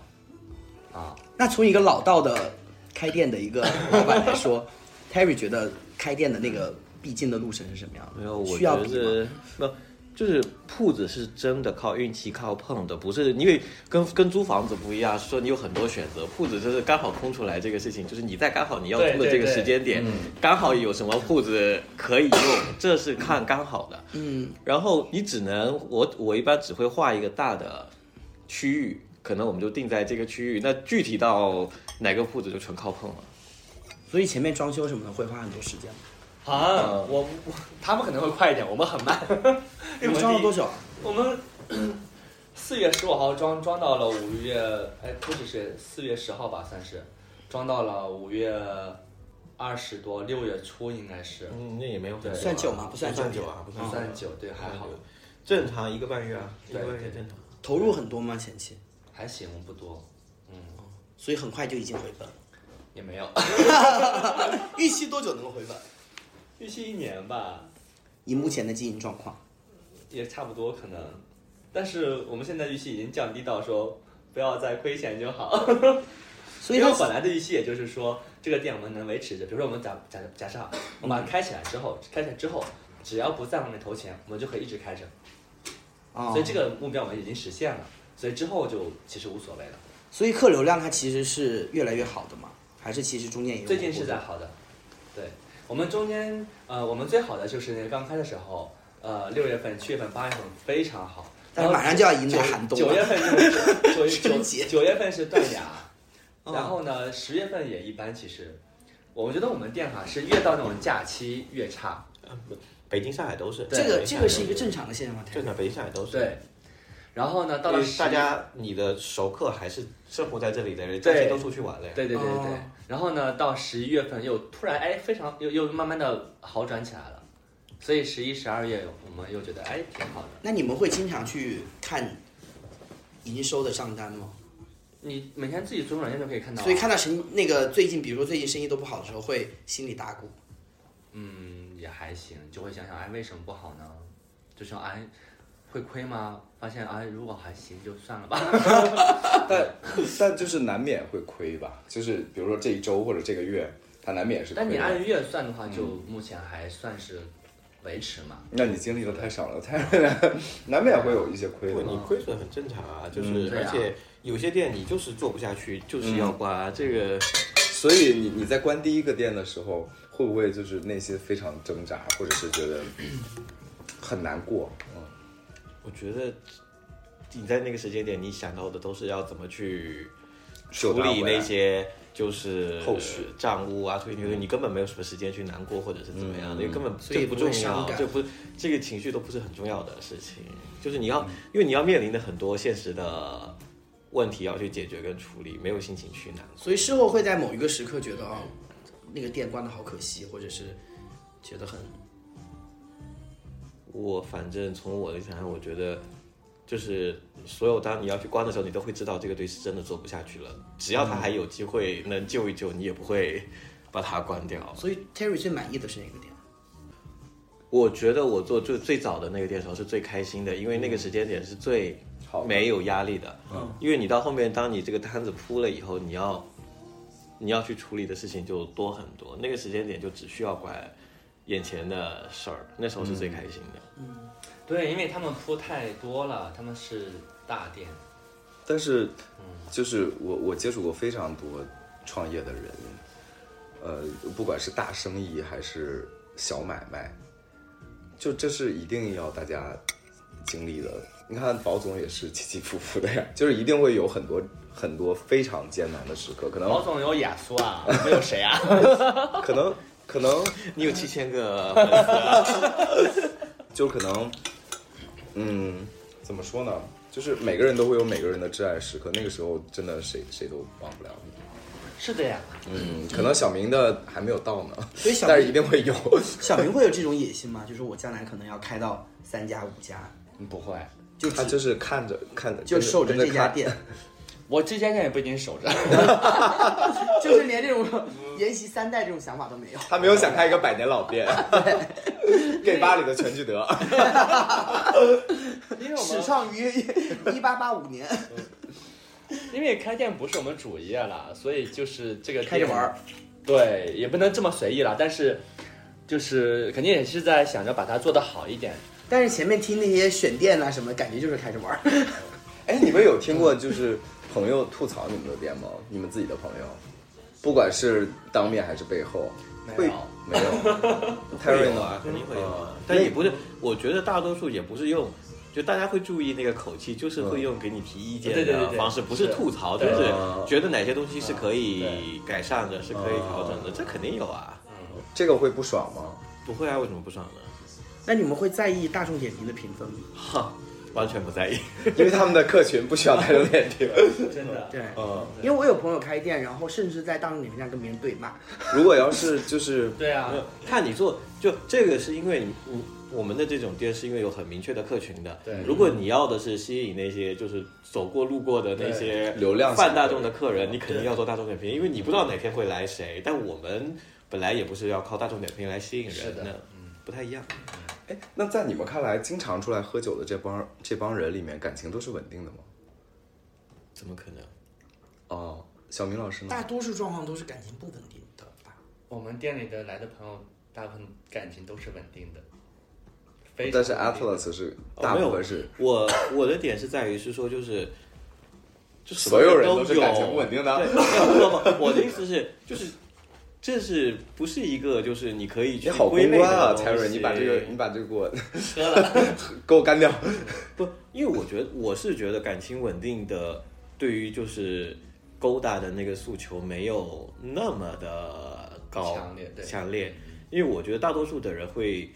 啊。那从一个老道的开店的一个 老板来说，Terry 觉得开店的那个必经的路程是什么样的？没有，我需要比吗？觉得没有，就是铺子是真的靠运气、靠碰的，不是因为跟跟租房子不一样，是说你有很多选择，铺子就是刚好空出来这个事情，就是你在刚好你要租的这个时间点，刚好有什么铺子可以用，这是看刚好的。嗯，然后你只能我我一般只会画一个大的区域，可能我们就定在这个区域，那具体到哪个铺子就纯靠碰了。所以前面装修什么的会花很多时间吗。啊，我我他们可能会快一点，我们很慢。你们装了多久啊？我们四月十五号装装到了五月，哎，不只是四月十号吧，算是装到了五月二十多，六月初应该是，嗯，那也没有很算久吗不不算久算久啊，不算久对，还好，正常一个半月啊，一对个半月正常。投入很多吗？前期，还行，不多，嗯，所以很快就已经回本了。也没有，预期多久能够回本？预期一年吧，以目前的经营状况，也差不多可能，但是我们现在预期已经降低到说不要再亏钱就好。因为所以它本来的预期也就是说，这个店我们能维持着，比如说我们假假假设啊我们把它开起来之后，开起来之后，只要不在外面投钱，我们就可以一直开着。啊，所以这个目标我们已经实现了，所以之后就其实无所谓了。所以客流量它其实是越来越好的嘛，还是其实中间也有最近是在好的，对我们中间呃，我们最好的就是那个刚开的时候，呃，六月份、七月份、八月份非常好，但是马上就要迎来寒冬了九月份就 九九九月份是断崖，哦然后呢，十月份也一般。其实，我觉得我们店哈是越到那种假期越差。北京、上海都是。这个这个是一个正常的现象吗？正常，北京、上海都是。对，然后呢，到了大家你的熟客还是生活在这里的人，对假期都出去玩了呀。对对对对对哦。然后呢，到十一月份又突然哎非常又又慢慢的好转起来了，所以十一、十二月我们又觉得哎挺好的。那你们会经常去看营收的账单吗？你每天自己做软件就可以看到啊。所以看到生那个最近，比如说最近生意都不好的时候，会心里打鼓。嗯，也还行，就会想想，哎，为什么不好呢？就说，哎，会亏吗？发现，哎，如果还行，就算了吧。但但就是难免会亏吧，就是比如说这一周或者这个月，它难免是亏。但你按月算的话，就目前还算是维持嘛。那你经历的太少了，太 难免会有一些亏的，。你亏损很正常啊，就是、而且有些店你就是做不下去，就是要关、这个。所以你你在关第一个店的时候，会不会就是内心非常挣扎，或者是觉得很难过？嗯，我觉得你在那个时间点，你想到的都是要怎么去处理那些就是后续账务啊、所以，你根本没有什么时间去难过或者是怎么样，的，因为根本这不重要，这不这个情绪都不是很重要的事情，就是你嗯要，因为你要面临的很多现实的问题要去解决跟处理，没有心情去难。所以事后会在某一个时刻觉得啊，那个店关的好可惜，或者是觉得很我反正从我的想象，我觉得就是所有当你要去关的时候，你都会知道这个队是真的做不下去了。只要他还有机会能救一救，你也不会把它关掉。所以 Terry 最满意的是哪个点？我觉得我做最最早的那个店的时候是最开心的，因为那个时间点是最没有压力的。嗯，因为你到后面，当你这个摊子铺了以后，你要你要去处理的事情就多很多。那个时间点就只需要管眼前的事儿，那时候是最开心的。嗯对，因为他们铺太多了，他们是大店。但是，就是我我接触过非常多创业的人，呃，不管是大生意还是小买卖，就这是一定要大家经历的。你看宝总也是起起伏伏的呀，就是一定会有很多很多非常艰难的时刻，可能宝总有雅苏啊，没有谁啊？可能可能你有七千个 粉丝啊，就可能，嗯，怎么说呢？就是每个人都会有每个人的挚爱时刻，那个时候真的谁谁都忘不了你。是的呀。嗯，可能小明的还没有到呢，所以小但是一定会有。小明会有这种野心吗？就是我将来可能要开到三家五家，不会，就他就是看着看着，就守着这家，店，我这家店也不一定守着。就是连这种沿袭三代这种想法都没有。他没有想开一个百年老店，给巴黎的全聚德。因为我们始创于一八八五年，因为开店不是我们主业啦，所以就是这个开着玩儿。对，也不能这么随意啦，但是就是肯定也是在想着把它做得好一点。但是前面听那些选店啊什么，感觉就是开着玩儿。哎，你们有听过就是朋友吐槽你们的店吗？你们自己的朋友，不管是当面还是背后，会没有没有会？Terry 呢有啊，？肯定会有啊。但也不是，我觉得大多数也不是用。就大家会注意那个口气，就是会用给你提意见对对对对的方式，不是是吐槽，就是嗯觉得哪些东西是可以改善的，是可以调整的，这肯定有啊。这个会不爽吗？不会啊，为什么不爽呢？那你们会在意大众点评的评分吗？哈，完全不在意。因为他们的客群不需要大众点评。真的。对，嗯，因为我有朋友开店，然后甚至在大众点评上跟别人对骂。如果要是就是对啊，看你做，就这个是因为你你我们的这种店是因为有很明确的客群的。对如果你要的是吸引那些就是走过路过的那些流量泛大众的客人，你肯定要做大众点评，因为你不知道哪天会来谁。但我们本来也不是要靠大众点评来吸引人的人的，不太一样。哎，那在你们看来，经常出来喝酒的这帮这帮人里面，感情都是稳定的吗？怎么可能？哦，小明老师呢？大多数状况都是感情不稳定的吧？我们店里的来的朋友，大部分感情都是稳定的。但是 Atlas 是哦没有大部分是我我的点是在于是说就是。就所有人都是感情不稳定的对，没有不不，我的意思是就是。这是不是一个就是你可以去你好归类公关啊的东西，Terry，你把这个你把这个给我喝了，给我干掉。不，因为我觉得我是觉得感情稳定的，对于就是勾搭的那个诉求没有那么的高强烈对。强烈，因为我觉得大多数的人会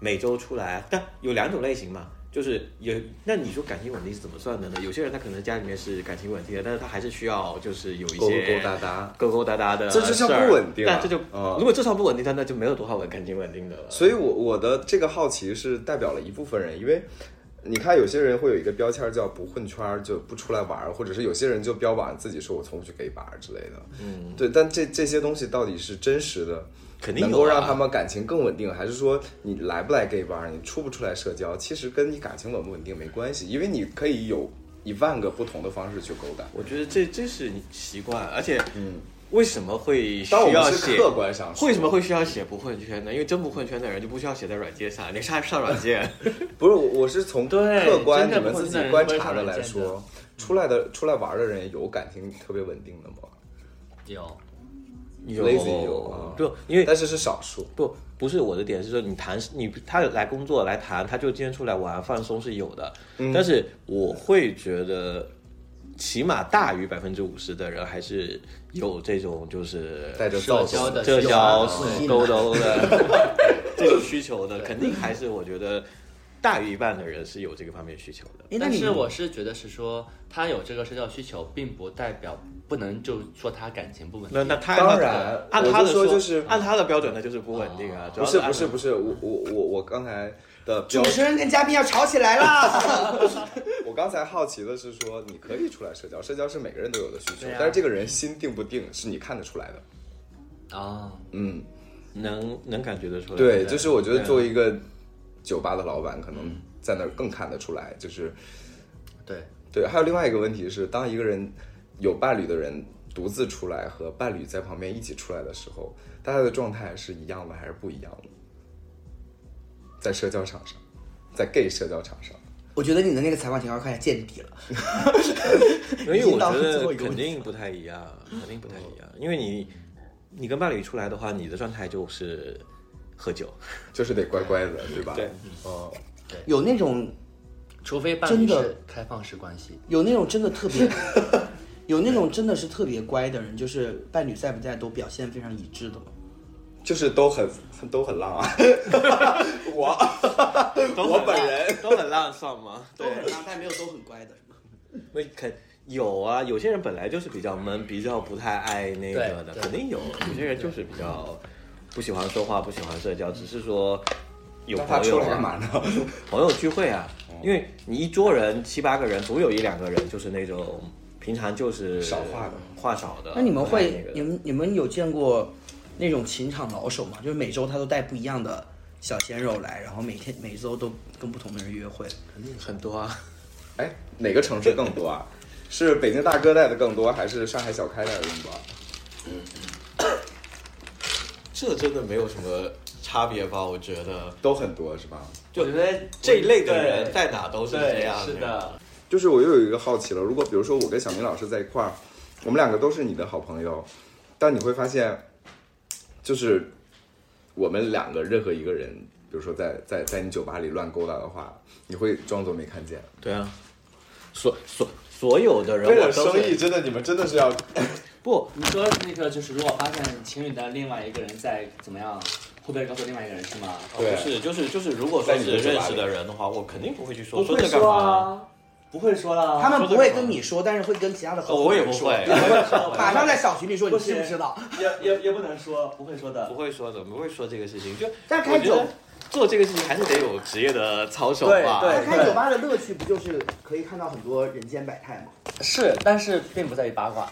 每周出来，但有两种类型嘛，就是有那你说感情稳定是怎么算的呢？有些人他可能家里面是感情稳定的，但是他还是需要就是有一些勾勾搭搭勾勾搭搭的，这就叫不稳定啊但这就、嗯如果这算不稳定，那那就没有多少稳感情稳定的了。所以我我的这个好奇是代表了一部分人，因为你看有些人会有一个标签叫不混圈儿，就不出来玩儿，或者是有些人就标榜自己说我从不去 gay bar 之类的。嗯，对，但这这些东西到底是真实的？肯定能够让他们感情更稳定，还是说你来不来 gay bar，你出不出来社交，其实跟你感情稳不稳定没关系，因为你可以有一万个不同的方式去勾搭。我觉得这这是你习惯，而且嗯，为什么会需要写？客观上，为什么会需要写不混圈呢？因为真不混圈的人就不需要写在软件上，你上上软件。不是，我我是从对客观你们自己观察的来说出来的出来玩的人有感情特别稳定的吗？有有 Lazy 有啊不，因为但是是少数。不不是我的点是说，你谈你他来工作来谈，他就今天出来玩放松是有的，嗯但是我会觉得，起码大于百分之五十的人还是有这种就是带着社交的社交需求勾勾的这种需求的，肯定还是我觉得大于一半的人是有这个方面需求的。但是我是觉得是说，他有这个社交需求，并不代表不能就说他感情不稳定。那那他当然按他的说就是按他的标准，那就是不稳定啊。不是不是不是，我我我我刚才的主，持人跟嘉宾要吵起来了！我刚才好奇的是说，你可以出来社交，社交是每个人都有的需求但是这个人心定不定是你看得出来的。啊，嗯，能能感觉得出来。对，就是我觉得作为一个酒吧的老板，可能在那儿更看得出来，就是对，对。还有另外一个问题是，当一个人有伴侣的人独自出来和伴侣在旁边一起出来的时候，大家的状态是一样的还是不一样的？在社交场上，在 gay 社交场上，我觉得你的那个采访情况快要见底了。因为我觉得 肯定不太一样，肯定不太一样。因为你你跟伴侣出来的话，你的状态就是喝酒。就是得乖乖的，对吧？对，哦，有那种除非伴侣真的是开放式关系。有那种真的特别，有那种真的是特别乖的人，就是伴侣在不在都表现非常一致的吗？就是都很都很浪啊。我我本人都很浪算吗？都很浪，但没有都很乖的。那肯有啊，有些人本来就是比较闷，比较不太爱那个的，对对肯定有。有些人就是比较不喜欢说话，不喜欢社交，只是说有朋友？朋友聚会啊。因为你一桌人七八个人，总有一两个人就是那种平常就是少话的话少的。那你们会你们你们有见过那种情场老手吗？就是每周他都带不一样的小鲜肉来，然后每天每周都跟不同的人约会。肯定很多啊。哎，哪个城市更多啊？是北京大哥带的更多，还是上海小开带的更多？嗯这真的没有什么差别吧？我觉得，都很多是吧？就我觉得这一类的人在哪都是这样是的，就是我又有一个好奇了，如果比如说我跟小明老师在一块儿，我们两个都是你的好朋友，但你会发现，就是我们两个任何一个人，比如说在在在你酒吧里乱勾搭的话，你会装作没看见。对啊，所所所有的人为了我生意，真的你们真的是要不，你说那个就是如果发现情侣的另外一个人在怎么样，会不会告诉另外一个人是吗？对不是，就是就是，如果说在你的是认识的人的话，我肯定不会去说不会这干嘛？啊，不会说了。他们不会跟你说，但是会跟其他的合哦我也伙人说。不会，马上在小群里说，你知不知道？也也也不能说，不会说的不。会说的，不会说这个事情。就但开酒做这个事情还是得有职业的操守吧。对对开酒吧的乐趣不就是可以看到很多人间百态吗？是，但是并不在于八卦。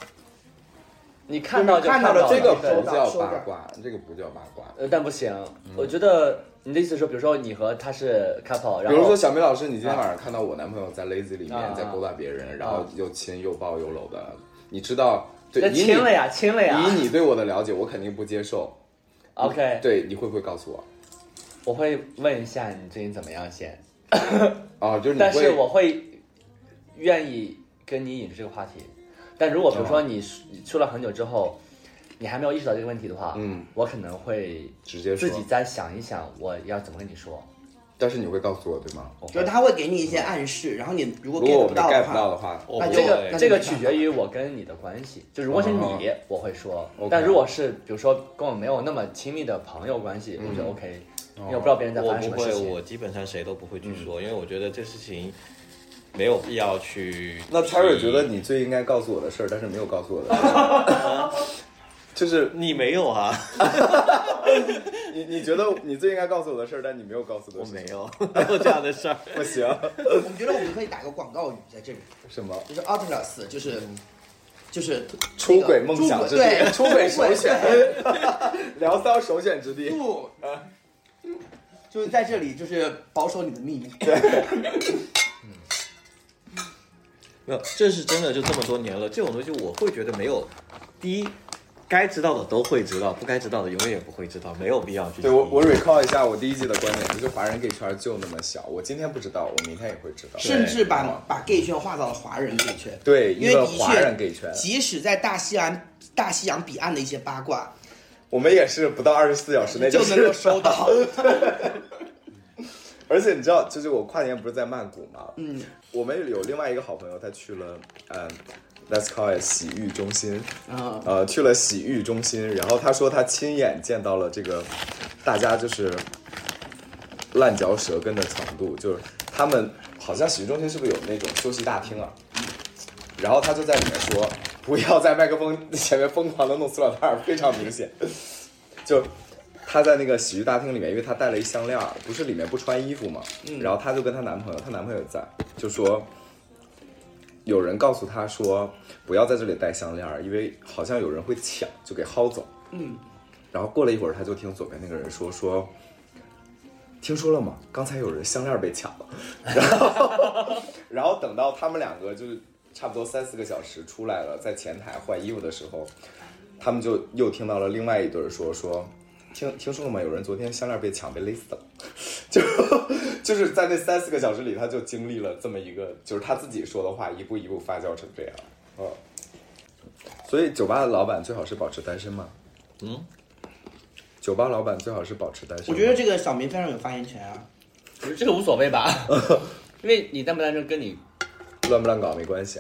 你看到就看到了这个不叫八卦，这个不叫八卦。呃，但不行。我觉得你的意思是说，比如说你和他是 couple，然后比如说小梅老师，你今天晚上看到我男朋友在 Lazy 里啊面在勾搭别人，然后又亲又抱又搂的，你知道？对，这亲了呀，亲了呀。以你对我的了解，我肯定不接受。OK，对，你会不会告诉我？我会问一下你最近怎么样先，哦，就是你但是会，我会愿意跟你引出这个话题。但如果比如说你出了很久之后，你还没有意识到这个问题的话，嗯，我可能会直接说。自己再想一想，我要怎么跟你说。但是你会告诉我对吗？就是他会给你一些暗示，然后你如果如果 get 不到 get 的话，不到的话，那这个这个取决于我跟你的关系，就如果是哦你，我会说；但如果是比如说跟我没有那么亲密的朋友关系，我觉得 OK，因为我不知道别人在我发生什，么事情。我基本上谁都不会去说，因为我觉得这事情没有必要去。那 Terry 觉得你最应该告诉我的事儿，但是没有告诉我的 就是你没有啊，你你觉得你最应该告诉我的事儿，但你没有告诉我的事，我没有，没有这样的事儿。不行，我们觉得我们可以打个广告语在这里，什么？就是 Atlas，就是就是出轨梦想之地，对出轨首选对，聊骚首选之地。不，就是在这里就是保守你的秘密。对 没有，这是真的，就这么多年了，这种东西我会觉得没有。第一，该知道的都会知道，不该知道的永远也不会知道，没有必要去。对我，我 recall 一下我第一季的观点，就是华人 gay 圈就那么小，我今天不知道，我明天也会知道。甚至把把 gay 圈划到了华人 gay 圈。对，因为的一个华人 gay 确圈，，即使在大西洋大西洋彼岸的一些八卦，我们也是不到二十四小时内就是能够收到。而且你知道，就是我跨年不是在曼谷吗？嗯，我们有另外一个好朋友，他去了，嗯，Let's call it 洗浴中心，嗯，呃，去了洗浴中心，然后他说他亲眼见到了这个，大家就是烂嚼舌根的程度，就是他们好像洗浴中心是不是有那种休息大厅啊？然后他就在里面说，不要在麦克风前面疯狂的弄塑料袋儿，非常明显。就她在那个洗浴大厅里面，因为她带了一项链儿，不是里面不穿衣服嘛，然后她就跟她男朋友，她男朋友也在，就说有人告诉他说不要在这里戴项链儿，因为好像有人会抢，就给薅走。嗯，然后过了一会儿，他就听左边那个人说说。听说了吗？刚才有人项链被抢了，然后，然后等到他们两个就是差不多三四个小时出来了，在前台换衣服的时候，他们就又听到了另外一对儿说说，听听说了吗？有人昨天项链被抢，被勒死了，就 就是在那三四个小时里，他就经历了这么一个，就是他自己说的话，一步一步发酵成这样，嗯。所以酒吧的老板最好是保持单身吗？嗯，酒吧老板最好是保持单身。我觉得这个小明非常有发言权啊。我觉得这个无所谓吧，因为你单不单身跟你乱不乱搞没关系，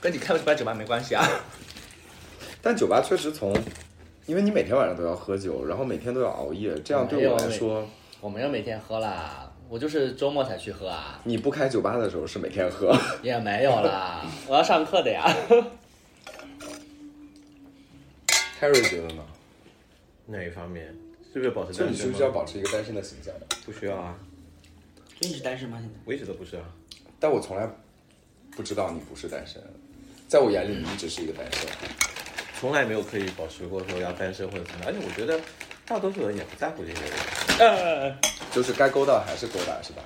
跟你开不开酒吧没关系啊。但酒吧确实从，因为你每天晚上都要喝酒，然后每天都要熬夜，这样对我来说，我没有每天喝啦，我就是周末才去喝啊，你不开酒吧的时候是每天喝。也没有啦，我要上课的呀。Harry 觉得呢？哪一方面？是不是保持就单？你需不需要保持一个单身的形象？不需要啊，所以你是单身吗？现在？我一直都不是啊。但我从来不知道你不是单身，在我眼里你一直是一个单身。从来没有刻意保持过说要单身或者怎么样，而且我觉得大多数人也不在乎这些人。就是该勾搭还是勾搭是吧？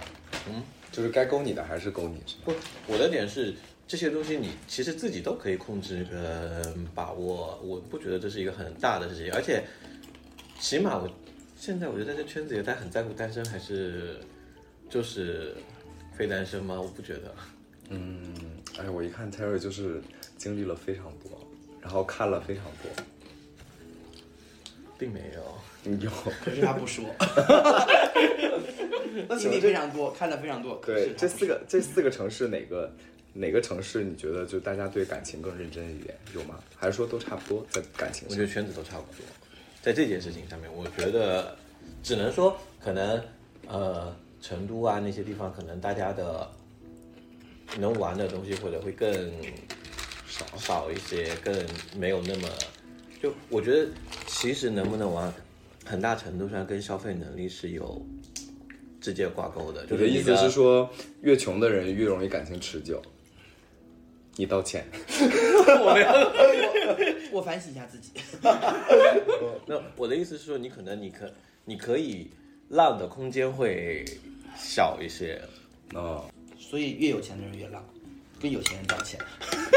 嗯，就是该勾你的还是勾你是吧？不，我的点是这些东西你其实自己都可以控制跟把握，我不觉得这是一个很大的事情，而且起码我现在我觉得在这圈子里，大家很在乎单身还是就是非单身吗？我不觉得。嗯哎，我一看 Terry 就是经历了非常多，然后看了非常多。并没有，有可是他不说。经历非常多，看的非常多。对这四个这四个城市哪个哪个城市你觉得就大家对感情更认真一点，有吗？还是说都差不多在感情上？我觉得圈子都差不多，在这件事情上面，我觉得只能说可能呃成都啊那些地方，可能大家的能玩的东西或者会更少少一些，更没有那么就我觉得其实能不能玩，很大程度上跟消费能力是有直接挂钩的。就是你你的意思是说，越穷的人越容易感情持久？你道歉。我反省一下自己。那我的意思是说，你可能你可你可以浪的空间会小一些。哦，所以越有钱的人越浪，跟有钱人道歉。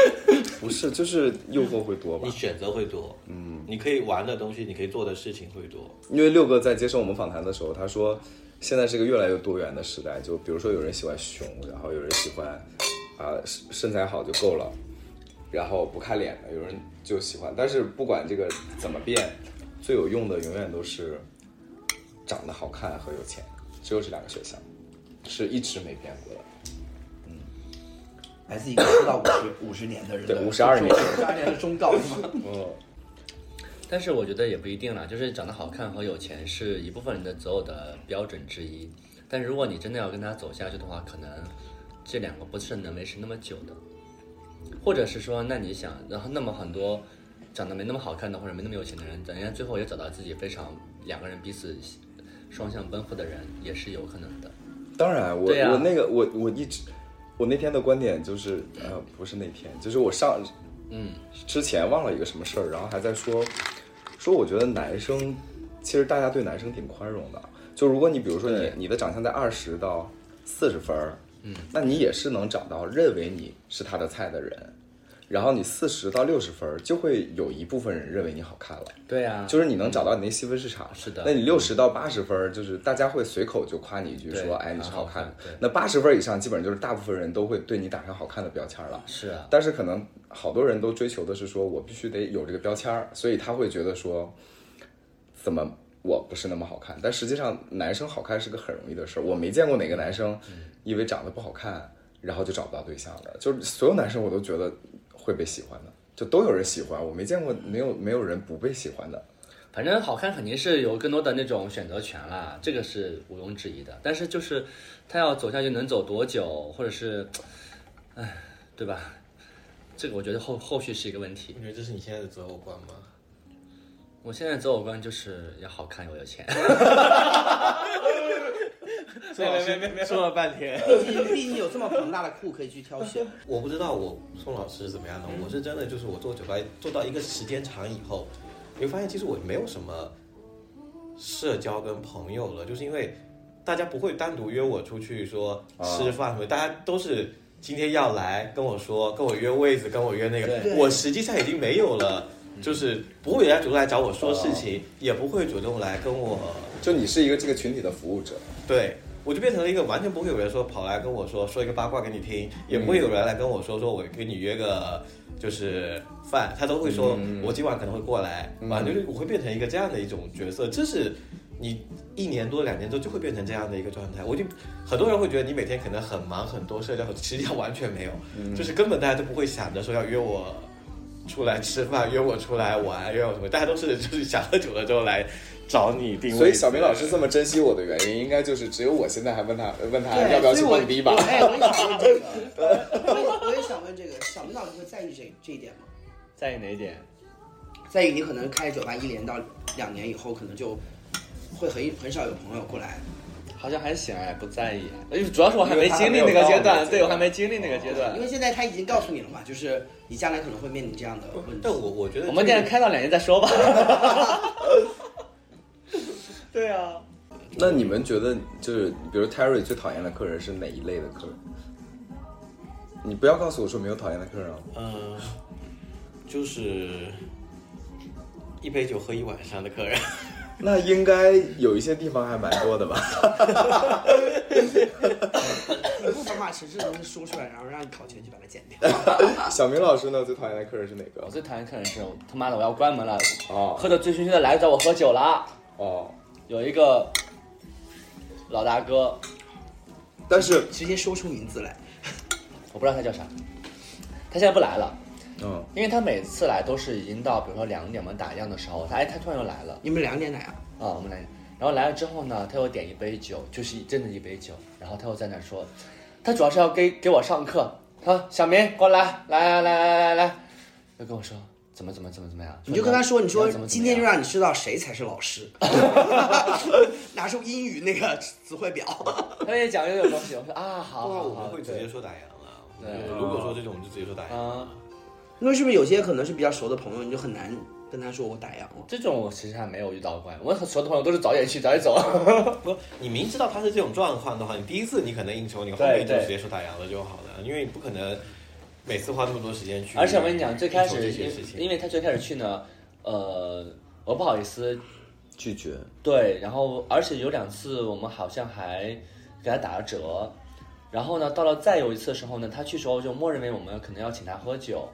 不是，就是诱惑会多吧你？选择会多，嗯，你可以玩的东西，你可以做的事情会多。因为六哥在接受我们访谈的时候，他说，现在是一个越来越多元的时代。就比如说，有人喜欢熊，然后有人喜欢啊、身身材好就够了，然后不看脸的，有人就喜欢。但是不管这个怎么变，最有用的永远都是长得好看和有钱，只有这两个选项，是一直没变过的。来自一个出道五十五十年的人的，对52年五十二年的忠告是吗？嗯，但是我觉得也不一定啦，就是长得好看和有钱是一部分人的择偶的标准之一。但如果你真的要跟他走下去的话，可能这两个不是能维持那么久的。或者是说，那你想，然后那么很多长得没那么好看的或者没那么有钱的人，人家最后也找到自己非常两个人彼此双向奔赴的人，也是有可能的。当然，我、对啊我那个我我一直我那天的观点就是呃不是那天，就是我上嗯，之前忘了一个什么事儿，然后还在说说我觉得男生其实大家对男生挺宽容的，就如果你比如说你你的长相在二十到四十分儿，嗯，那你也是能找到认为你是他的菜的人。然后你四十到六十分儿，就会有一部分人认为你好看了，对啊，就是你能找到你那细分市场。是的那你六十到八十分儿，就是大家会随口就夸你一句对说，哎，你是好好看的。那八十分儿以上，基本上就是大部分人都会对你打上好看的标签儿了。是啊，但是可能好多人都追求的是说我必须得有这个标签儿，所以他会觉得说，怎么我不是那么好看？但实际上男生好看是个很容易的事儿，我没见过哪个男生因为长得不好看，然后就找不到对象的。就是所有男生我都觉得会被喜欢的，就都有人喜欢，我没见过没有没有人不被喜欢的。反正好看肯定是有更多的那种选择权啦，这个是毋庸置疑的。但是就是他要走下去能走多久，或者是，唉，对吧？这个我觉得后后续是一个问题你。觉得这是你现在的择偶观吗？我现在择偶观就是要好看又有钱。宋老师说了半天，毕竟毕竟有这么庞大的库可以去挑选。我不知道我宋老师是怎么样的，我是真的就是我做酒吧做到一个时间长以后，你会发现其实我没有什么社交跟朋友了，就是因为大家不会单独约我出去说吃饭什么，大家都是今天要来跟我说，跟我约位子，跟我约那个，对我实际上已经没有了。就是不会有人主动来找我说事情，也不会主动来跟我就你是一个这个群体的服务者，对，我就变成了一个完全不会有人说跑来跟我说说一个八卦给你听，也不会有人来跟我说说我跟你约个就是饭，他都会说我今晚可能会过来，反正就是我会变成一个这样的一种角色，这是你一年多两年多就会变成这样的一个状态。我就很多人会觉得你每天可能很忙很多社交，实际上完全没有，就是根本大家都不会想着说要约我。出来吃饭，约我出来玩，约我什么？大家都是就是想喝酒了之后来找你定位。所以小明老师这么珍惜我的原因，应该就是只有我现在还问他问他，要不要去蹦迪吧我。哎，我也想问这个，我 也我也想问这个，小明老师会在意这这一点吗？在意哪一点？在意你可能开酒吧一年到两年以后，可能就会很很少有朋友过来。好像还行哎，不在意。主要是我还没经历那个阶段，对我还没经历那个阶段因。为现在他已经告诉你了嘛，就是你将来可能会面临这样的问题但。我我觉得我们店开到两年再说吧。对啊，那你们觉得就是比如 Terry 最讨厌的客人是哪一类的客人？你不要告诉我说没有讨厌的客人啊。嗯，就是一杯酒喝一晚上的客人。那应该有一些地方还蛮多的吧？你不把把实质东西说出来，然后让你考前去把它剪掉。小明老师呢，最讨厌的客人是哪个？我最讨厌客人是他妈的我要关门了，哦喝的醉醺醺的来找我喝酒了。哦，有一个老大哥，但是直接说出名字来。我不知道他叫啥，他现在不来了，嗯，因为他每次来都是已经到比如说两点我们打烊的时候，他哎他突然又来了。你们两点来啊？啊，我们来，然后来了之后呢，他又点一杯酒，就是真的一杯酒，然后他又在那说，他主要是要给给我上课，他说小明过来，来来来来来。来，就跟我说怎么怎么怎么怎么样，你就跟他说，你说怎么怎么今天就让你知道谁才是老师，拿出英语那个词汇表。他也讲这种东西，我说啊好不然好好，我们会直接说打烊了。对。如果说这种，我们就直接说打烊。啊。因为是不是有些可能是比较熟的朋友，你就很难跟他说我打烊了。这种我其实还没有遇到过，我很熟的朋友都是早点去早点走。不，你明知道他是这种状况的话，你第一次你可能应酬，你后面就直接说打烊了就好了，因为你不可能每次花那么多时间去。而且我跟你讲，最开始这因为些事情，因为他最开始去呢，呃，我不好意思，拒绝。对，然后而且有两次我们好像还给他打了折，然后呢，到了再有一次的时候呢，他去时候就默认为我们可能要请他喝酒，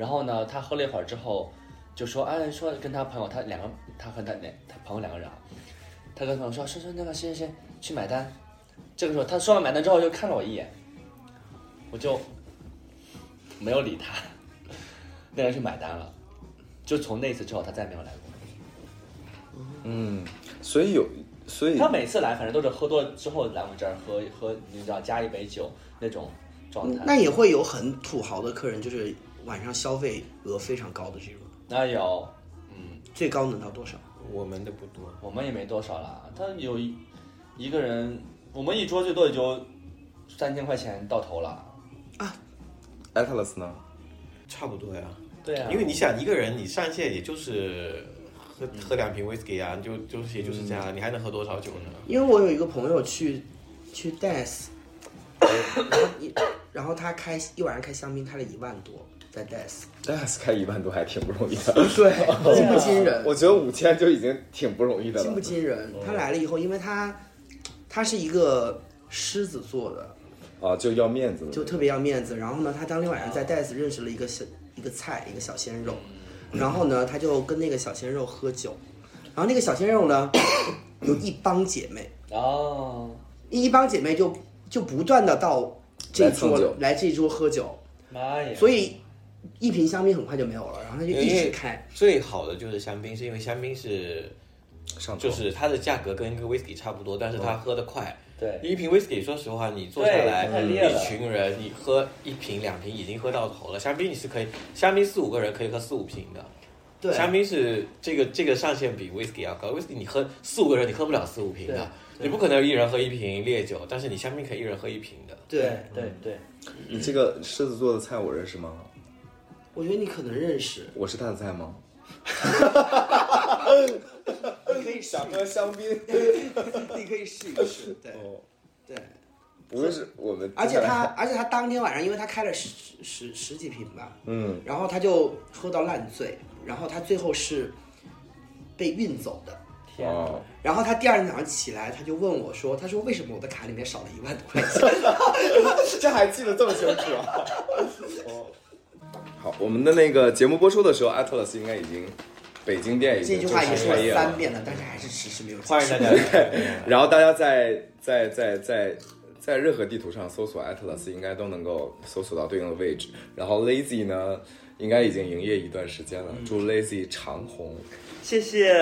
然后呢，他喝了一会儿之后，就说，哎，说跟他朋友，他两个，他和他两他朋友两个人啊，他跟朋友说，说说那个谁谁谁去买单，这个时候他说完买单之后就看了我一眼，我就没有理他，那人去买单了，就从那次之后他再没有来过。嗯，所以有，所以他每次来，反正都是喝多了之后来我们这儿喝喝，你知道加一杯酒那种状态。那也会有很土豪的客人，就是晚上消费额非常高的这种，那有，嗯，最高能到多少？我们的不多。我们也没多少啦。他有一一个人，我们一桌最多也就三千块钱到头了。啊 Atlas 呢？差不多呀，对啊，因为你想一个人，你上线也就是喝喝两瓶 whisky 啊，就就是也就是这样，你还能喝多少酒呢？因为我有一个朋友去去 DAS，然后一然后他开一晚上开香槟开了一万多，在 DAS，DAS 开一万多还挺不容易的，对，惊不惊人？我觉得五千就已经挺不容易的了惊不。惊人？他来了以后，因为他他是一个狮子座的，啊，就要面子，就特别要面子。然后呢，他当天晚上在 DAS 认识了一个小一个菜，一个小鲜肉，然后呢，他就跟那个小鲜肉喝酒，然后那个小鲜肉呢有一帮姐妹，哦，一帮姐妹就就不断的到这桌来这桌喝酒，妈呀！所以一瓶香槟很快就没有了，然后他就一直开。最好的就是香槟，是因为香槟是上就是它的价格跟一个 whisky 差不多，但是它喝得快。对，一瓶 whisky，说实话，你坐下来一群人，你喝一瓶两瓶已经喝到头了。香槟你是可以，香槟四五个人可以喝四五瓶的。对，香槟是这个这个上限比 whisky 要高，whisky 你喝四五个人你喝不了四五瓶的，你不可能一人喝一瓶烈酒，但是你香槟可以一人喝一瓶的。对，对对，你这个狮子座的菜我认识吗？我觉得你可能认识，我是他的菜吗？你可以想，喝香槟。你可以试一试，对哦，对。不会是我们，而且他，而且他当天晚上，因为他开了十十十几瓶吧，嗯，然后他就喝到烂醉，然后他最后是被运走的。天然后他第二天早上起来，他就问我说：“他说为什么我的卡里面少了一万多块钱 这还记得这么清楚啊？哦，好，我们的那个节目播出的时候，Atlas 应该已经北京店？”已这经句话已经说了。了三遍了，但是还是迟迟没有结束。欢迎大家。然后大家在在在在在任何地图上搜索 Atlas，应该都能够搜索到对应的位置。然后 Lazy 呢，应该已经营业一段时间了，祝 Lazy 长红。谢谢。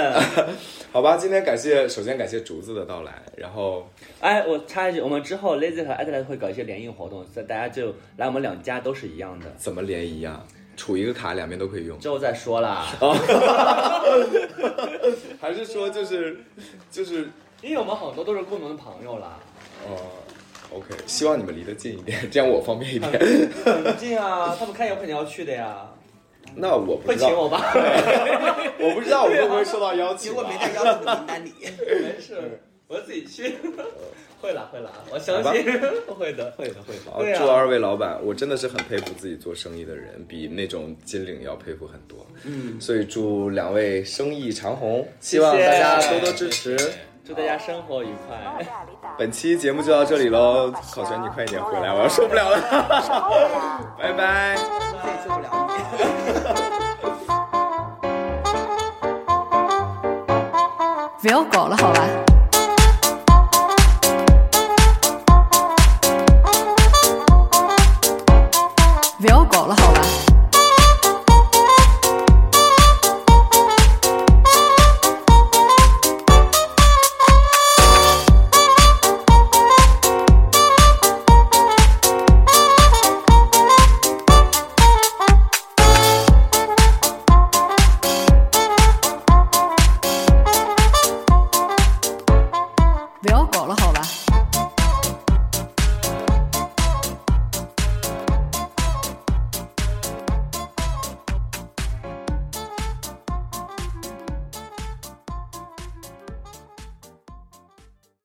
好吧，今天感谢，首先感谢竹子的到来，然后哎，我插一句，我们之后 Lazy 和 Atlas 会搞一些联谊活动，所以大家就来我们两家都是一样的，怎么联谊啊？储一个卡，两边都可以用，之后再说啦。还是说就是就是因为我们很多都是共同的朋友啦，哦，OK，希望你们离得近一点，这样我方便一点。很近啊，他们开演肯定要去的呀，那我不会知道，请我吧？我不知道我会不会受到邀请如。果没在邀请的名单里。没事，我自己去。会了会了，我相信会的。会的会的。祝二位老板，我真的是很佩服自己做生意的人，比那种金领要佩服很多。嗯，所以祝两位生意长虹，希望大家多多支持。祝大家生活愉快。本期节目就到这里喽，考全你快一点回来，我要受不了了，拜拜。自己受不了你。不要搞了，好吧？